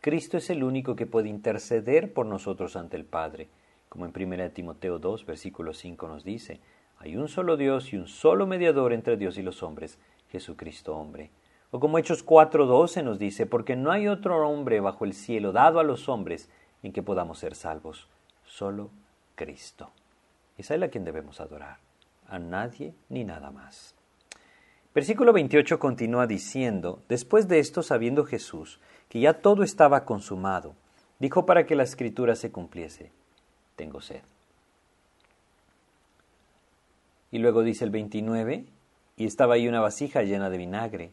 Cristo es el único que puede interceder por nosotros ante el Padre, como en 1 Timoteo 2, versículo 5 nos dice, hay un solo Dios y un solo mediador entre Dios y los hombres, Jesucristo hombre. O como Hechos 4:12 nos dice, porque no hay otro hombre bajo el cielo dado a los hombres en que podamos ser salvos, solo Cristo. Es a quien debemos adorar, a nadie ni nada más. Versículo 28 continúa diciendo, después de esto, sabiendo Jesús que ya todo estaba consumado, dijo para que la escritura se cumpliese, tengo sed. Y luego dice el 29, y estaba ahí una vasija llena de vinagre.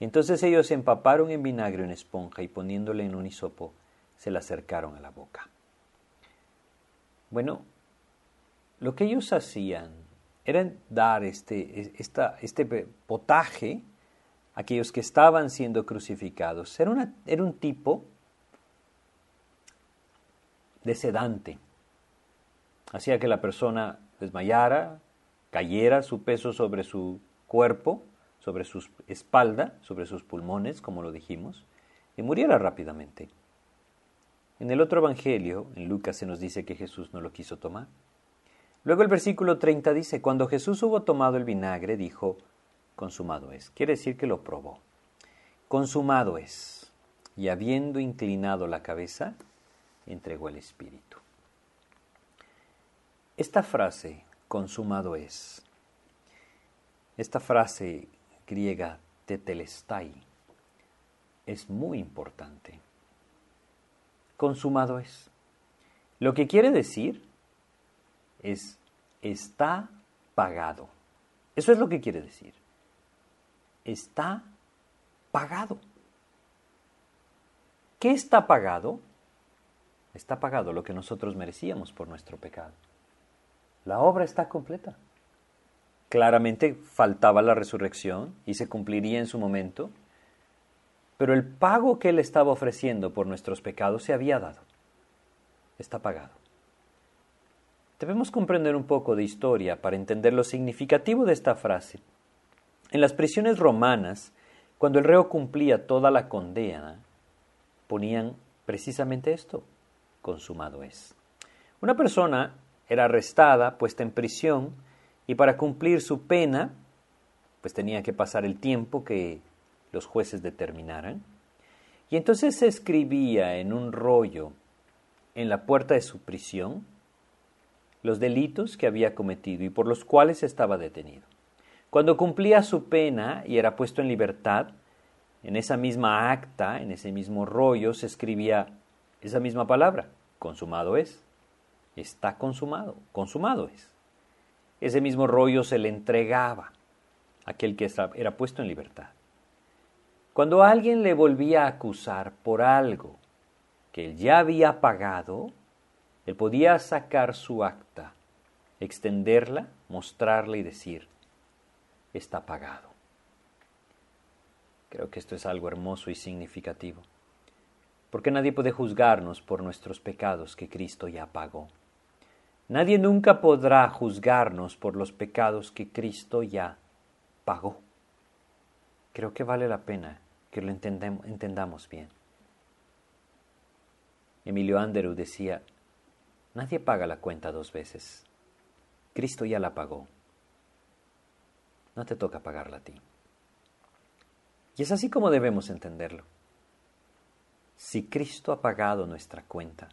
entonces ellos empaparon en vinagre una esponja y poniéndole en un hisopo, se la acercaron a la boca. Bueno, lo que ellos hacían era dar este, este potaje a aquellos que estaban siendo crucificados. Era, era un tipo de sedante. Hacía que la persona desmayara, cayera su peso sobre su cuerpo, sobre su espalda, sobre sus pulmones, como lo dijimos, y muriera rápidamente. En el otro Evangelio, en Lucas, se nos dice que Jesús no lo quiso tomar. Luego el versículo 30 dice, cuando Jesús hubo tomado el vinagre, dijo, consumado es. Quiere decir que lo probó. Consumado es. Y habiendo inclinado la cabeza, entregó el Espíritu. Esta frase, consumado es, esta frase griega, tetelestai, es muy importante consumado es. Lo que quiere decir es está pagado. Eso es lo que quiere decir. Está pagado. ¿Qué está pagado? Está pagado lo que nosotros merecíamos por nuestro pecado. La obra está completa. Claramente faltaba la resurrección y se cumpliría en su momento, pero el pago que Él estaba ofreciendo por nuestros pecados se había dado. Está pagado. Debemos comprender un poco de historia para entender lo significativo de esta frase. En las prisiones romanas, cuando el reo cumplía toda la condena, ponían precisamente esto, consumado es. Una persona era arrestada, puesta en prisión, y para cumplir su pena, pues tenía que pasar el tiempo que los jueces determinaran. Y entonces se escribía en un rollo en la puerta de su prisión los delitos que había cometido y por los cuales estaba detenido. Cuando cumplía su pena y era puesto en libertad, en esa misma acta, en ese mismo rollo, se escribía esa misma palabra, consumado es. Está consumado, consumado es. Ese mismo rollo se le entregaba a aquel que era puesto en libertad. Cuando alguien le volvía a acusar por algo que él ya había pagado, él podía sacar su acta, extenderla, mostrarla y decir, está pagado. Creo que esto es algo hermoso y significativo, porque nadie puede juzgarnos por nuestros pecados que Cristo ya pagó. Nadie nunca podrá juzgarnos por los pecados que Cristo ya pagó. Creo que vale la pena que lo entendamos bien. Emilio Anderu decía, nadie paga la cuenta dos veces. Cristo ya la pagó. No te toca pagarla a ti. Y es así como debemos entenderlo. Si Cristo ha pagado nuestra cuenta,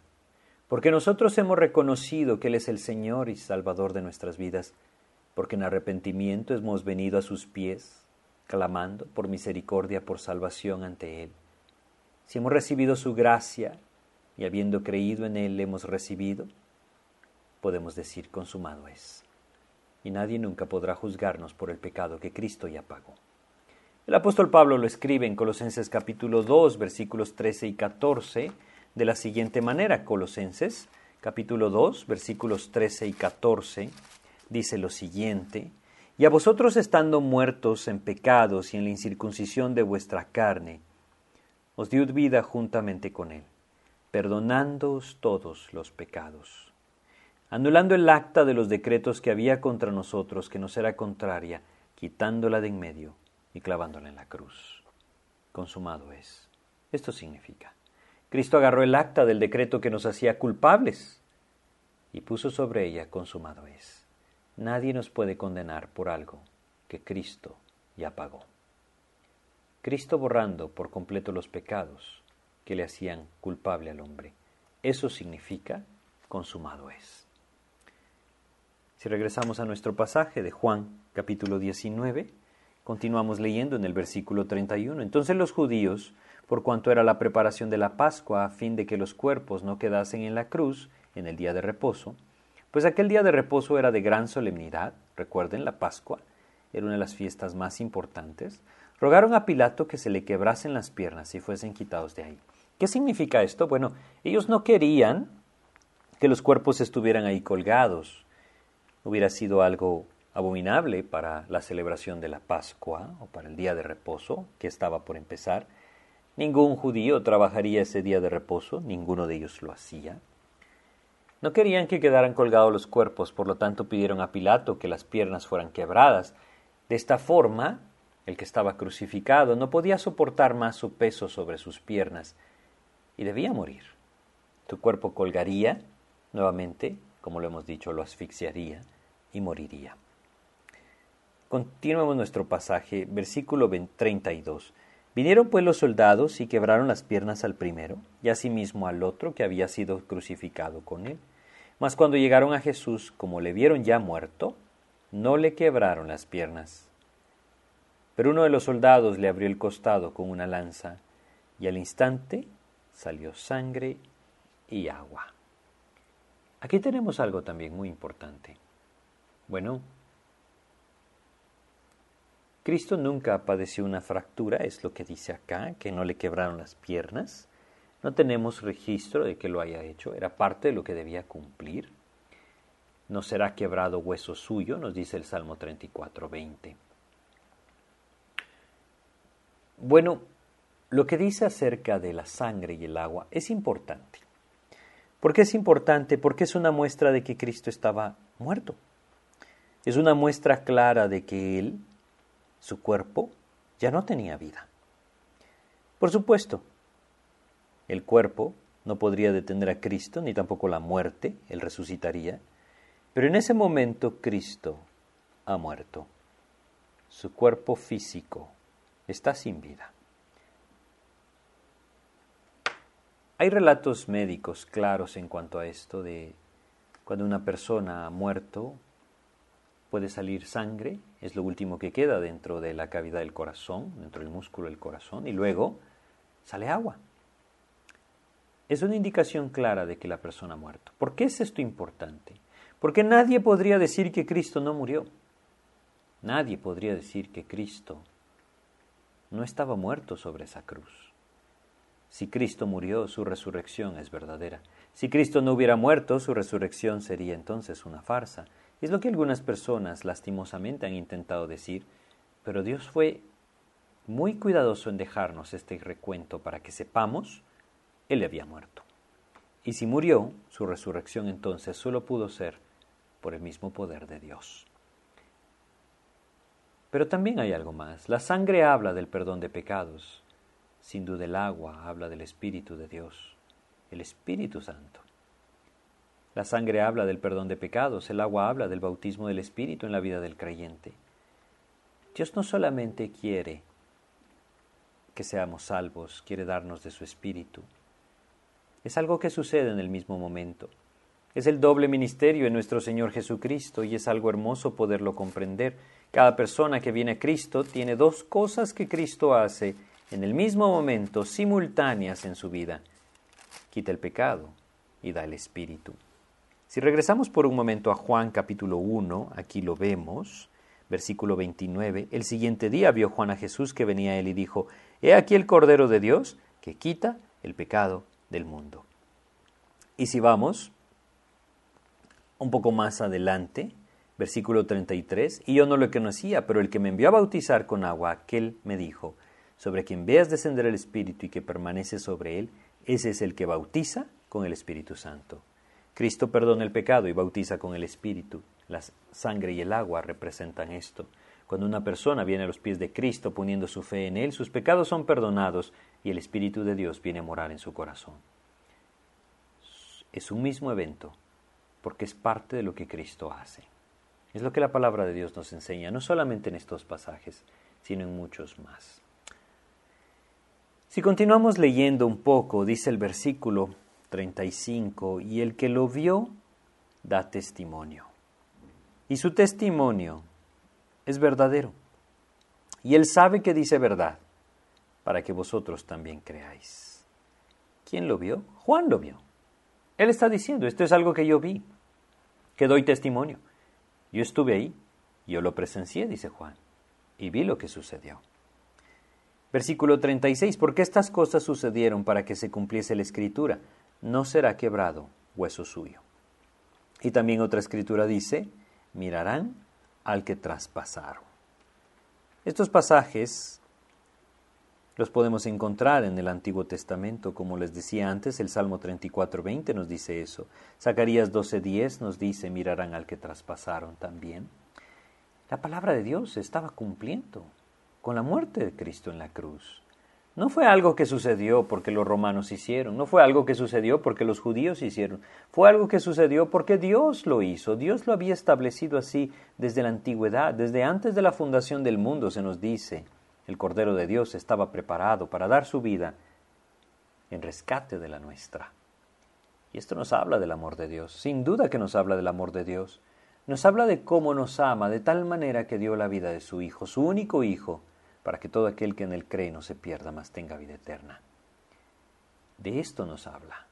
porque nosotros hemos reconocido que Él es el Señor y Salvador de nuestras vidas, porque en arrepentimiento hemos venido a sus pies, clamando por misericordia, por salvación ante Él. Si hemos recibido su gracia y habiendo creído en Él hemos recibido, podemos decir consumado es. Y nadie nunca podrá juzgarnos por el pecado que Cristo ya pagó. El apóstol Pablo lo escribe en Colosenses capítulo 2, versículos 13 y 14, de la siguiente manera. Colosenses capítulo 2, versículos 13 y 14, dice lo siguiente, y a vosotros estando muertos en pecados y en la incircuncisión de vuestra carne, os dio vida juntamente con él, perdonándoos todos los pecados, anulando el acta de los decretos que había contra nosotros, que nos era contraria, quitándola de en medio y clavándola en la cruz. Consumado es. Esto significa, Cristo agarró el acta del decreto que nos hacía culpables y puso sobre ella consumado es. Nadie nos puede condenar por algo que Cristo ya pagó. Cristo borrando por completo los pecados que le hacían culpable al hombre. Eso significa consumado es. Si regresamos a nuestro pasaje de Juan capítulo 19, Continuamos leyendo en el versículo 31. Entonces los judíos, por cuanto era la preparación de la Pascua a fin de que los cuerpos no quedasen en la cruz en el día de reposo, pues aquel día de reposo era de gran solemnidad, recuerden la Pascua, era una de las fiestas más importantes, rogaron a Pilato que se le quebrasen las piernas y fuesen quitados de ahí. ¿Qué significa esto? Bueno, ellos no querían que los cuerpos estuvieran ahí colgados. Hubiera sido algo abominable para la celebración de la Pascua o para el día de reposo que estaba por empezar. Ningún judío trabajaría ese día de reposo, ninguno de ellos lo hacía. No querían que quedaran colgados los cuerpos, por lo tanto pidieron a Pilato que las piernas fueran quebradas. De esta forma, el que estaba crucificado no podía soportar más su peso sobre sus piernas y debía morir. Su cuerpo colgaría, nuevamente, como lo hemos dicho, lo asfixiaría y moriría. Continuemos nuestro pasaje, versículo 32. Vinieron pues los soldados y quebraron las piernas al primero, y asimismo al otro que había sido crucificado con él. Mas cuando llegaron a Jesús, como le vieron ya muerto, no le quebraron las piernas. Pero uno de los soldados le abrió el costado con una lanza, y al instante salió sangre y agua. Aquí tenemos algo también muy importante. Bueno, Cristo nunca padeció una fractura, es lo que dice acá, que no le quebraron las piernas. No tenemos registro de que lo haya hecho, era parte de lo que debía cumplir. No será quebrado hueso suyo, nos dice el Salmo 34, 20. Bueno, lo que dice acerca de la sangre y el agua es importante. ¿Por qué es importante? Porque es una muestra de que Cristo estaba muerto. Es una muestra clara de que Él su cuerpo ya no tenía vida. Por supuesto, el cuerpo no podría detener a Cristo, ni tampoco la muerte, Él resucitaría, pero en ese momento Cristo ha muerto. Su cuerpo físico está sin vida. Hay relatos médicos claros en cuanto a esto de Cuando una persona ha muerto, puede salir sangre, es lo último que queda dentro de la cavidad del corazón, dentro del músculo del corazón, y luego sale agua. Es una indicación clara de que la persona ha muerto. ¿Por qué es esto importante? Porque nadie podría decir que Cristo no murió. Nadie podría decir que Cristo no estaba muerto sobre esa cruz. Si Cristo murió, su resurrección es verdadera. Si Cristo no hubiera muerto, su resurrección sería entonces una farsa. Es lo que algunas personas lastimosamente han intentado decir, pero Dios fue muy cuidadoso en dejarnos este recuento para que sepamos, Él había muerto. Y si murió, su resurrección entonces solo pudo ser por el mismo poder de Dios. Pero también hay algo más. La sangre habla del perdón de pecados. Sin duda el agua habla del Espíritu de Dios, el Espíritu Santo. La sangre habla del perdón de pecados, el agua habla del bautismo del Espíritu en la vida del creyente. Dios no solamente quiere que seamos salvos, quiere darnos de su Espíritu. Es algo que sucede en el mismo momento. Es el doble ministerio en nuestro Señor Jesucristo y es algo hermoso poderlo comprender. Cada persona que viene a Cristo tiene dos cosas que Cristo hace en el mismo momento, simultáneas en su vida. Quita el pecado y da el Espíritu. Si regresamos por un momento a Juan capítulo 1, aquí lo vemos, versículo 29, el siguiente día vio Juan a Jesús que venía a él y dijo, He aquí el Cordero de Dios que quita el pecado del mundo. Y si vamos un poco más adelante, versículo 33, y yo no lo conocía, pero el que me envió a bautizar con agua, aquel me dijo, sobre quien veas descender el Espíritu y que permanece sobre él, ese es el que bautiza con el Espíritu Santo. Cristo perdona el pecado y bautiza con el Espíritu. La sangre y el agua representan esto. Cuando una persona viene a los pies de Cristo poniendo su fe en Él, sus pecados son perdonados y el Espíritu de Dios viene a morar en su corazón. Es un mismo evento, porque es parte de lo que Cristo hace. Es lo que la palabra de Dios nos enseña, no solamente en estos pasajes, sino en muchos más. Si continuamos leyendo un poco, dice el versículo 35, y el que lo vio da testimonio. Y su testimonio es verdadero. Y él sabe que dice verdad, para que vosotros también creáis. ¿Quién lo vio? Juan lo vio. Él está diciendo, esto es algo que yo vi, que doy testimonio. Yo estuve ahí, yo lo presencié, dice Juan, y vi lo que sucedió. Versículo 36, porque estas cosas sucedieron para que se cumpliese la escritura, no será quebrado hueso suyo. Y también otra escritura dice, mirarán al que traspasaron. Estos pasajes los podemos encontrar en el Antiguo Testamento, como les decía antes, el Salmo 34.20 nos dice eso. Zacarías 12.10 nos dice, mirarán al que traspasaron también. La palabra de Dios estaba cumpliendo con la muerte de Cristo en la cruz. No fue algo que sucedió porque los romanos hicieron, no fue algo que sucedió porque los judíos hicieron, fue algo que sucedió porque Dios lo hizo, Dios lo había establecido así desde la antigüedad, desde antes de la fundación del mundo se nos dice. El Cordero de Dios estaba preparado para dar su vida en rescate de la nuestra. Y esto nos habla del amor de Dios, sin duda que nos habla del amor de Dios. Nos habla de cómo nos ama de tal manera que dio la vida de su Hijo, su único Hijo, para que todo aquel que en él cree no se pierda, mas tenga vida eterna. De esto nos habla.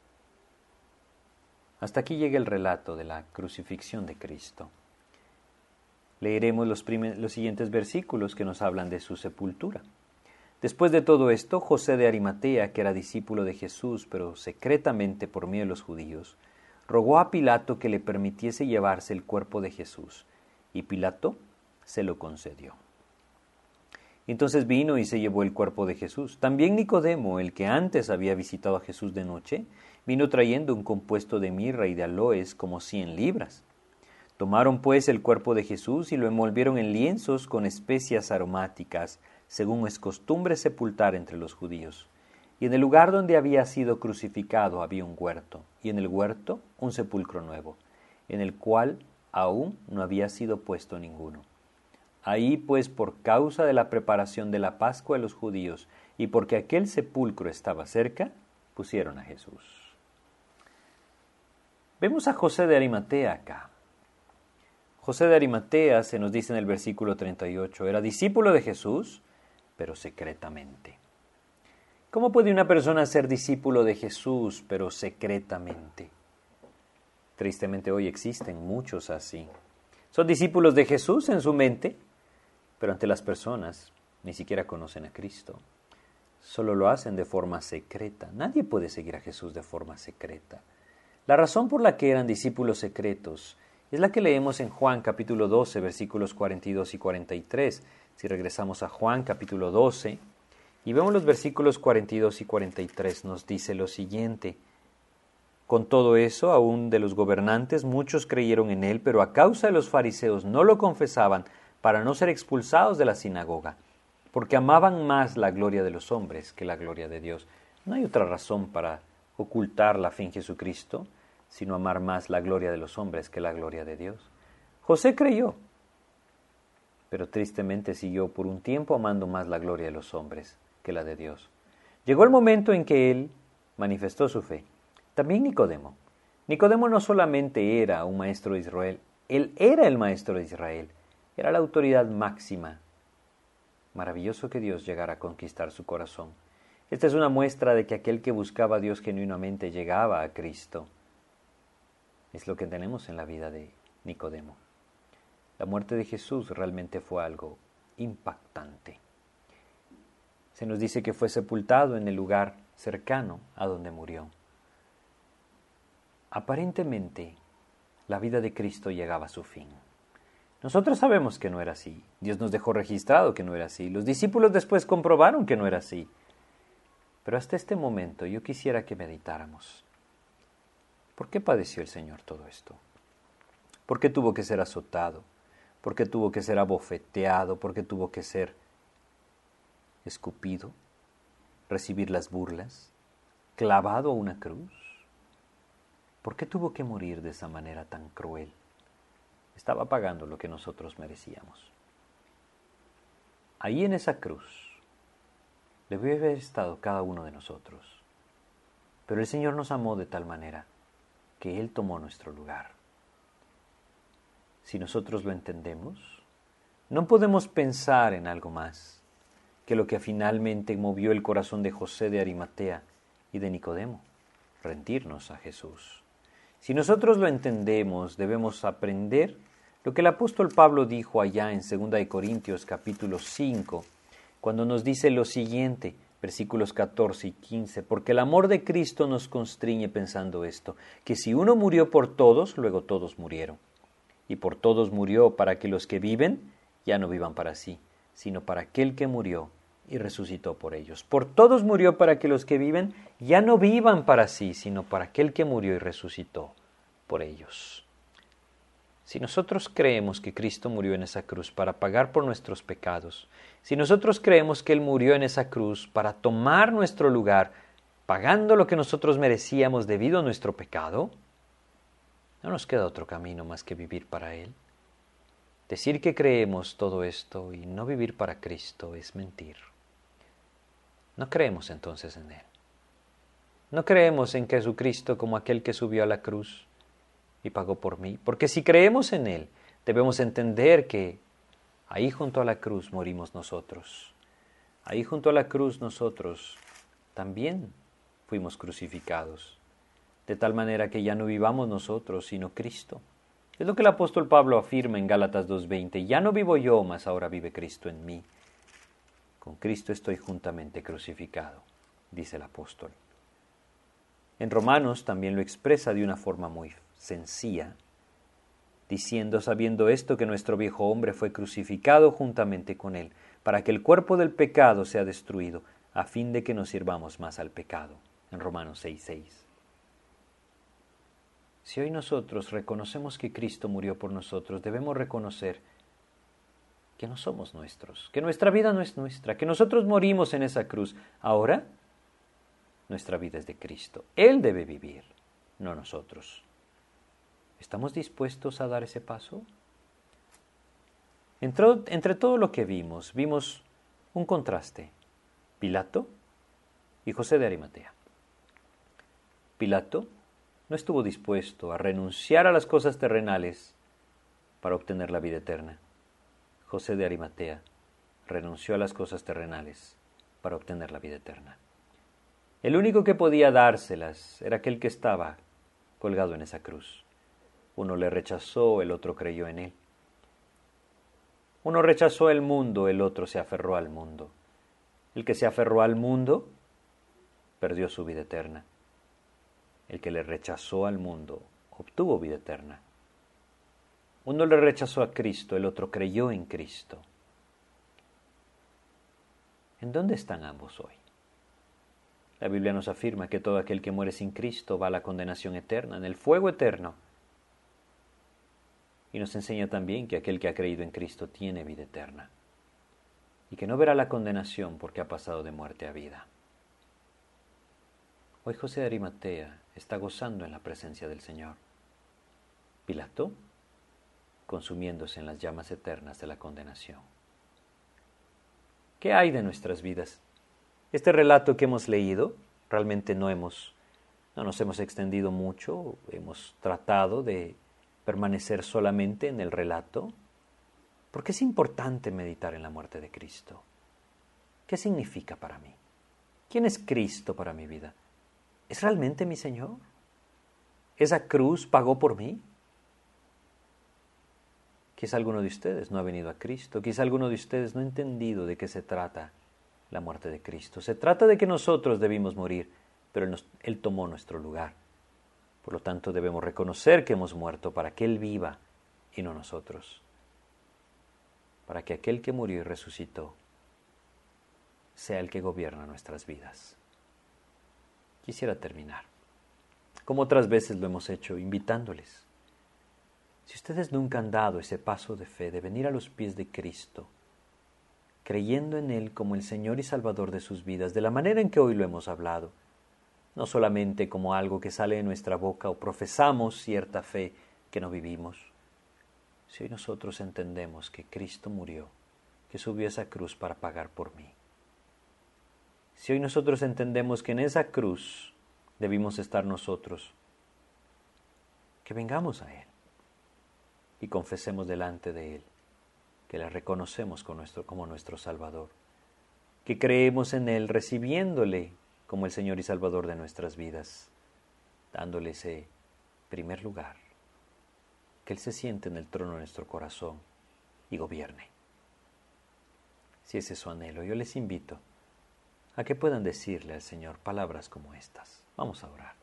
Hasta aquí llega el relato de la crucifixión de Cristo. Leeremos los, los siguientes versículos que nos hablan de su sepultura. Después de todo esto, José de Arimatea, que era discípulo de Jesús, pero secretamente por miedo de los judíos, rogó a Pilato que le permitiese llevarse el cuerpo de Jesús, y Pilato se lo concedió. Entonces vino y se llevó el cuerpo de Jesús. También Nicodemo, el que antes había visitado a Jesús de noche, vino trayendo un compuesto de mirra y de aloes como cien libras. Tomaron pues el cuerpo de Jesús y lo envolvieron en lienzos con especias aromáticas, según es costumbre sepultar entre los judíos. Y en el lugar donde había sido crucificado había un huerto, y en el huerto un sepulcro nuevo, en el cual aún no había sido puesto ninguno. Ahí pues por causa de la preparación de la Pascua de los judíos y porque aquel sepulcro estaba cerca, pusieron a Jesús. Vemos a José de Arimatea acá. José de Arimatea, se nos dice en el versículo 38, era discípulo de Jesús, pero secretamente. ¿Cómo puede una persona ser discípulo de Jesús, pero secretamente? Tristemente hoy existen muchos así. Son discípulos de Jesús en su mente, pero ante las personas ni siquiera conocen a Cristo. Solo lo hacen de forma secreta. Nadie puede seguir a Jesús de forma secreta. La razón por la que eran discípulos secretos es la que leemos en Juan capítulo 12, versículos 42 y 43. Si regresamos a Juan capítulo 12 y vemos los versículos 42 y 43, nos dice lo siguiente. Con todo eso, aún de los gobernantes, muchos creyeron en él, pero a causa de los fariseos no lo confesaban para no ser expulsados de la sinagoga, porque amaban más la gloria de los hombres que la gloria de Dios. No hay otra razón para ocultar la fe en Jesucristo sino amar más la gloria de los hombres que la gloria de Dios. José creyó, pero tristemente siguió por un tiempo amando más la gloria de los hombres que la de Dios. Llegó el momento en que él manifestó su fe. También Nicodemo. Nicodemo no solamente era un maestro de Israel, él era el maestro de Israel, era la autoridad máxima. Maravilloso que Dios llegara a conquistar su corazón. Esta es una muestra de que aquel que buscaba a Dios genuinamente llegaba a Cristo. Es lo que tenemos en la vida de Nicodemo. La muerte de Jesús realmente fue algo impactante. Se nos dice que fue sepultado en el lugar cercano a donde murió. Aparentemente, la vida de Cristo llegaba a su fin. Nosotros sabemos que no era así. Dios nos dejó registrado que no era así. Los discípulos después comprobaron que no era así. Pero hasta este momento yo quisiera que meditáramos. ¿Por qué padeció el Señor todo esto? ¿Por qué tuvo que ser azotado? ¿Por qué tuvo que ser abofeteado? ¿Por qué tuvo que ser escupido? ¿Recibir las burlas? ¿Clavado a una cruz? ¿Por qué tuvo que morir de esa manera tan cruel? Estaba pagando lo que nosotros merecíamos. Ahí en esa cruz debe haber estado cada uno de nosotros. Pero el Señor nos amó de tal manera que Él tomó nuestro lugar. Si nosotros lo entendemos, no podemos pensar en algo más que lo que finalmente movió el corazón de José de Arimatea y de Nicodemo, rendirnos a Jesús. Si nosotros lo entendemos, debemos aprender lo que el apóstol Pablo dijo allá en 2 Corintios capítulo 5, cuando nos dice lo siguiente, versículos 14 y 15, porque el amor de Cristo nos constriñe pensando esto, que si uno murió por todos, luego todos murieron. Y por todos murió para que los que viven ya no vivan para sí, sino para aquel que murió y resucitó por ellos. Por todos murió para que los que viven ya no vivan para sí, sino para aquel que murió y resucitó por ellos. Si nosotros creemos que Cristo murió en esa cruz para pagar por nuestros pecados, si nosotros creemos que Él murió en esa cruz para tomar nuestro lugar, pagando lo que nosotros merecíamos debido a nuestro pecado, no nos queda otro camino más que vivir para Él. Decir que creemos todo esto y no vivir para Cristo es mentir. No creemos entonces en Él. No creemos en Jesucristo como aquel que subió a la cruz y pagó por mí. Porque si creemos en Él, debemos entender que ahí junto a la cruz morimos nosotros. Ahí junto a la cruz nosotros también fuimos crucificados. De tal manera que ya no vivamos nosotros, sino Cristo. Es lo que el apóstol Pablo afirma en Gálatas 2.20. Ya no vivo yo, mas ahora vive Cristo en mí. Con Cristo estoy juntamente crucificado, dice el apóstol. En Romanos también lo expresa de una forma muy sencilla, diciendo, sabiendo esto, que nuestro viejo hombre fue crucificado juntamente con él, para que el cuerpo del pecado sea destruido, a fin de que nos sirvamos más al pecado. En Romanos 6:6. Si hoy nosotros reconocemos que Cristo murió por nosotros, debemos reconocer que no somos nuestros, que nuestra vida no es nuestra, que nosotros morimos en esa cruz. Ahora, nuestra vida es de Cristo. Él debe vivir, no nosotros. ¿Estamos dispuestos a dar ese paso? Entre, todo lo que vimos, vimos un contraste. Pilato y José de Arimatea. Pilato no estuvo dispuesto a renunciar a las cosas terrenales para obtener la vida eterna. José de Arimatea renunció a las cosas terrenales para obtener la vida eterna. El único que podía dárselas era aquel que estaba colgado en esa cruz. Uno le rechazó, el otro creyó en él. Uno rechazó el mundo, el otro se aferró al mundo. El que se aferró al mundo perdió su vida eterna. El que le rechazó al mundo obtuvo vida eterna. Uno le rechazó a Cristo, el otro creyó en Cristo. ¿En dónde están ambos hoy? La Biblia nos afirma que todo aquel que muere sin Cristo va a la condenación eterna, en el fuego eterno. Y nos enseña también que aquel que ha creído en Cristo tiene vida eterna y que no verá la condenación porque ha pasado de muerte a vida. Hoy José de Arimatea está gozando en la presencia del Señor. Pilato, consumiéndose en las llamas eternas de la condenación. ¿Qué hay de nuestras vidas? Este relato que hemos leído, realmente no hemos, no nos hemos extendido mucho, hemos tratado de permanecer solamente en el relato, porque es importante meditar en la muerte de Cristo. ¿Qué significa para mí? ¿Quién es Cristo para mi vida? ¿Es realmente mi Señor? ¿Esa cruz pagó por mí? Quizá alguno de ustedes no ha venido a Cristo, quizá alguno de ustedes no ha entendido de qué se trata la muerte de Cristo. Se trata de que nosotros debimos morir, pero él, tomó nuestro lugar. Por lo tanto, debemos reconocer que hemos muerto para que Él viva y no nosotros. Para que aquel que murió y resucitó sea el que gobierna nuestras vidas. Quisiera terminar, como otras veces lo hemos hecho, invitándoles. Si ustedes nunca han dado ese paso de fe de venir a los pies de Cristo, creyendo en Él como el Señor y Salvador de sus vidas, de la manera en que hoy lo hemos hablado, no solamente como algo que sale de nuestra boca o profesamos cierta fe que no vivimos. Si hoy nosotros entendemos que Cristo murió, que subió a esa cruz para pagar por mí. Si hoy nosotros entendemos que en esa cruz debimos estar nosotros, que vengamos a Él y confesemos delante de Él que le reconocemos como nuestro, Salvador, que creemos en Él recibiéndole como el Señor y Salvador de nuestras vidas, dándole ese primer lugar, que Él se siente en el trono de nuestro corazón y gobierne. Si ese es su anhelo, yo les invito a que puedan decirle al Señor palabras como estas. Vamos a orar.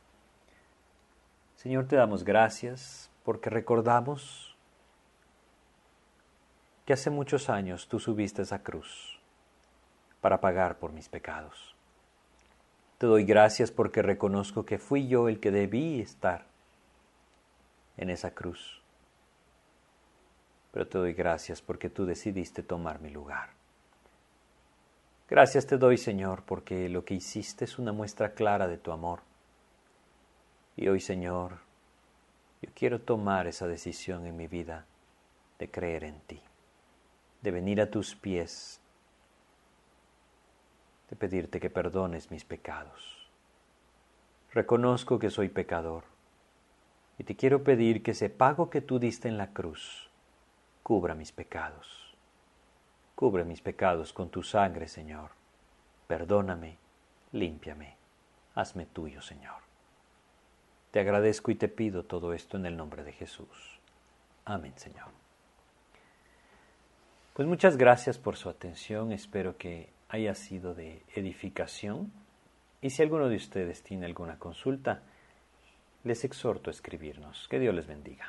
Señor, te damos gracias porque recordamos que hace muchos años tú subiste esa cruz para pagar por mis pecados. Te doy gracias porque reconozco que fui yo el que debí estar en esa cruz. Pero te doy gracias porque tú decidiste tomar mi lugar. Gracias te doy, Señor, porque lo que hiciste es una muestra clara de tu amor. Y hoy, Señor, yo quiero tomar esa decisión en mi vida de creer en ti de venir a tus pies, de pedirte que perdones mis pecados. Reconozco que soy pecador y te quiero pedir que ese pago que tú diste en la cruz cubra mis pecados. Cubre mis pecados con tu sangre, Señor. Perdóname, límpiame, hazme tuyo, Señor. Te agradezco y te pido todo esto en el nombre de Jesús. Amén, Señor. Pues muchas gracias por su atención, espero que haya sido de edificación y si alguno de ustedes tiene alguna consulta, les exhorto a escribirnos. Que Dios les bendiga.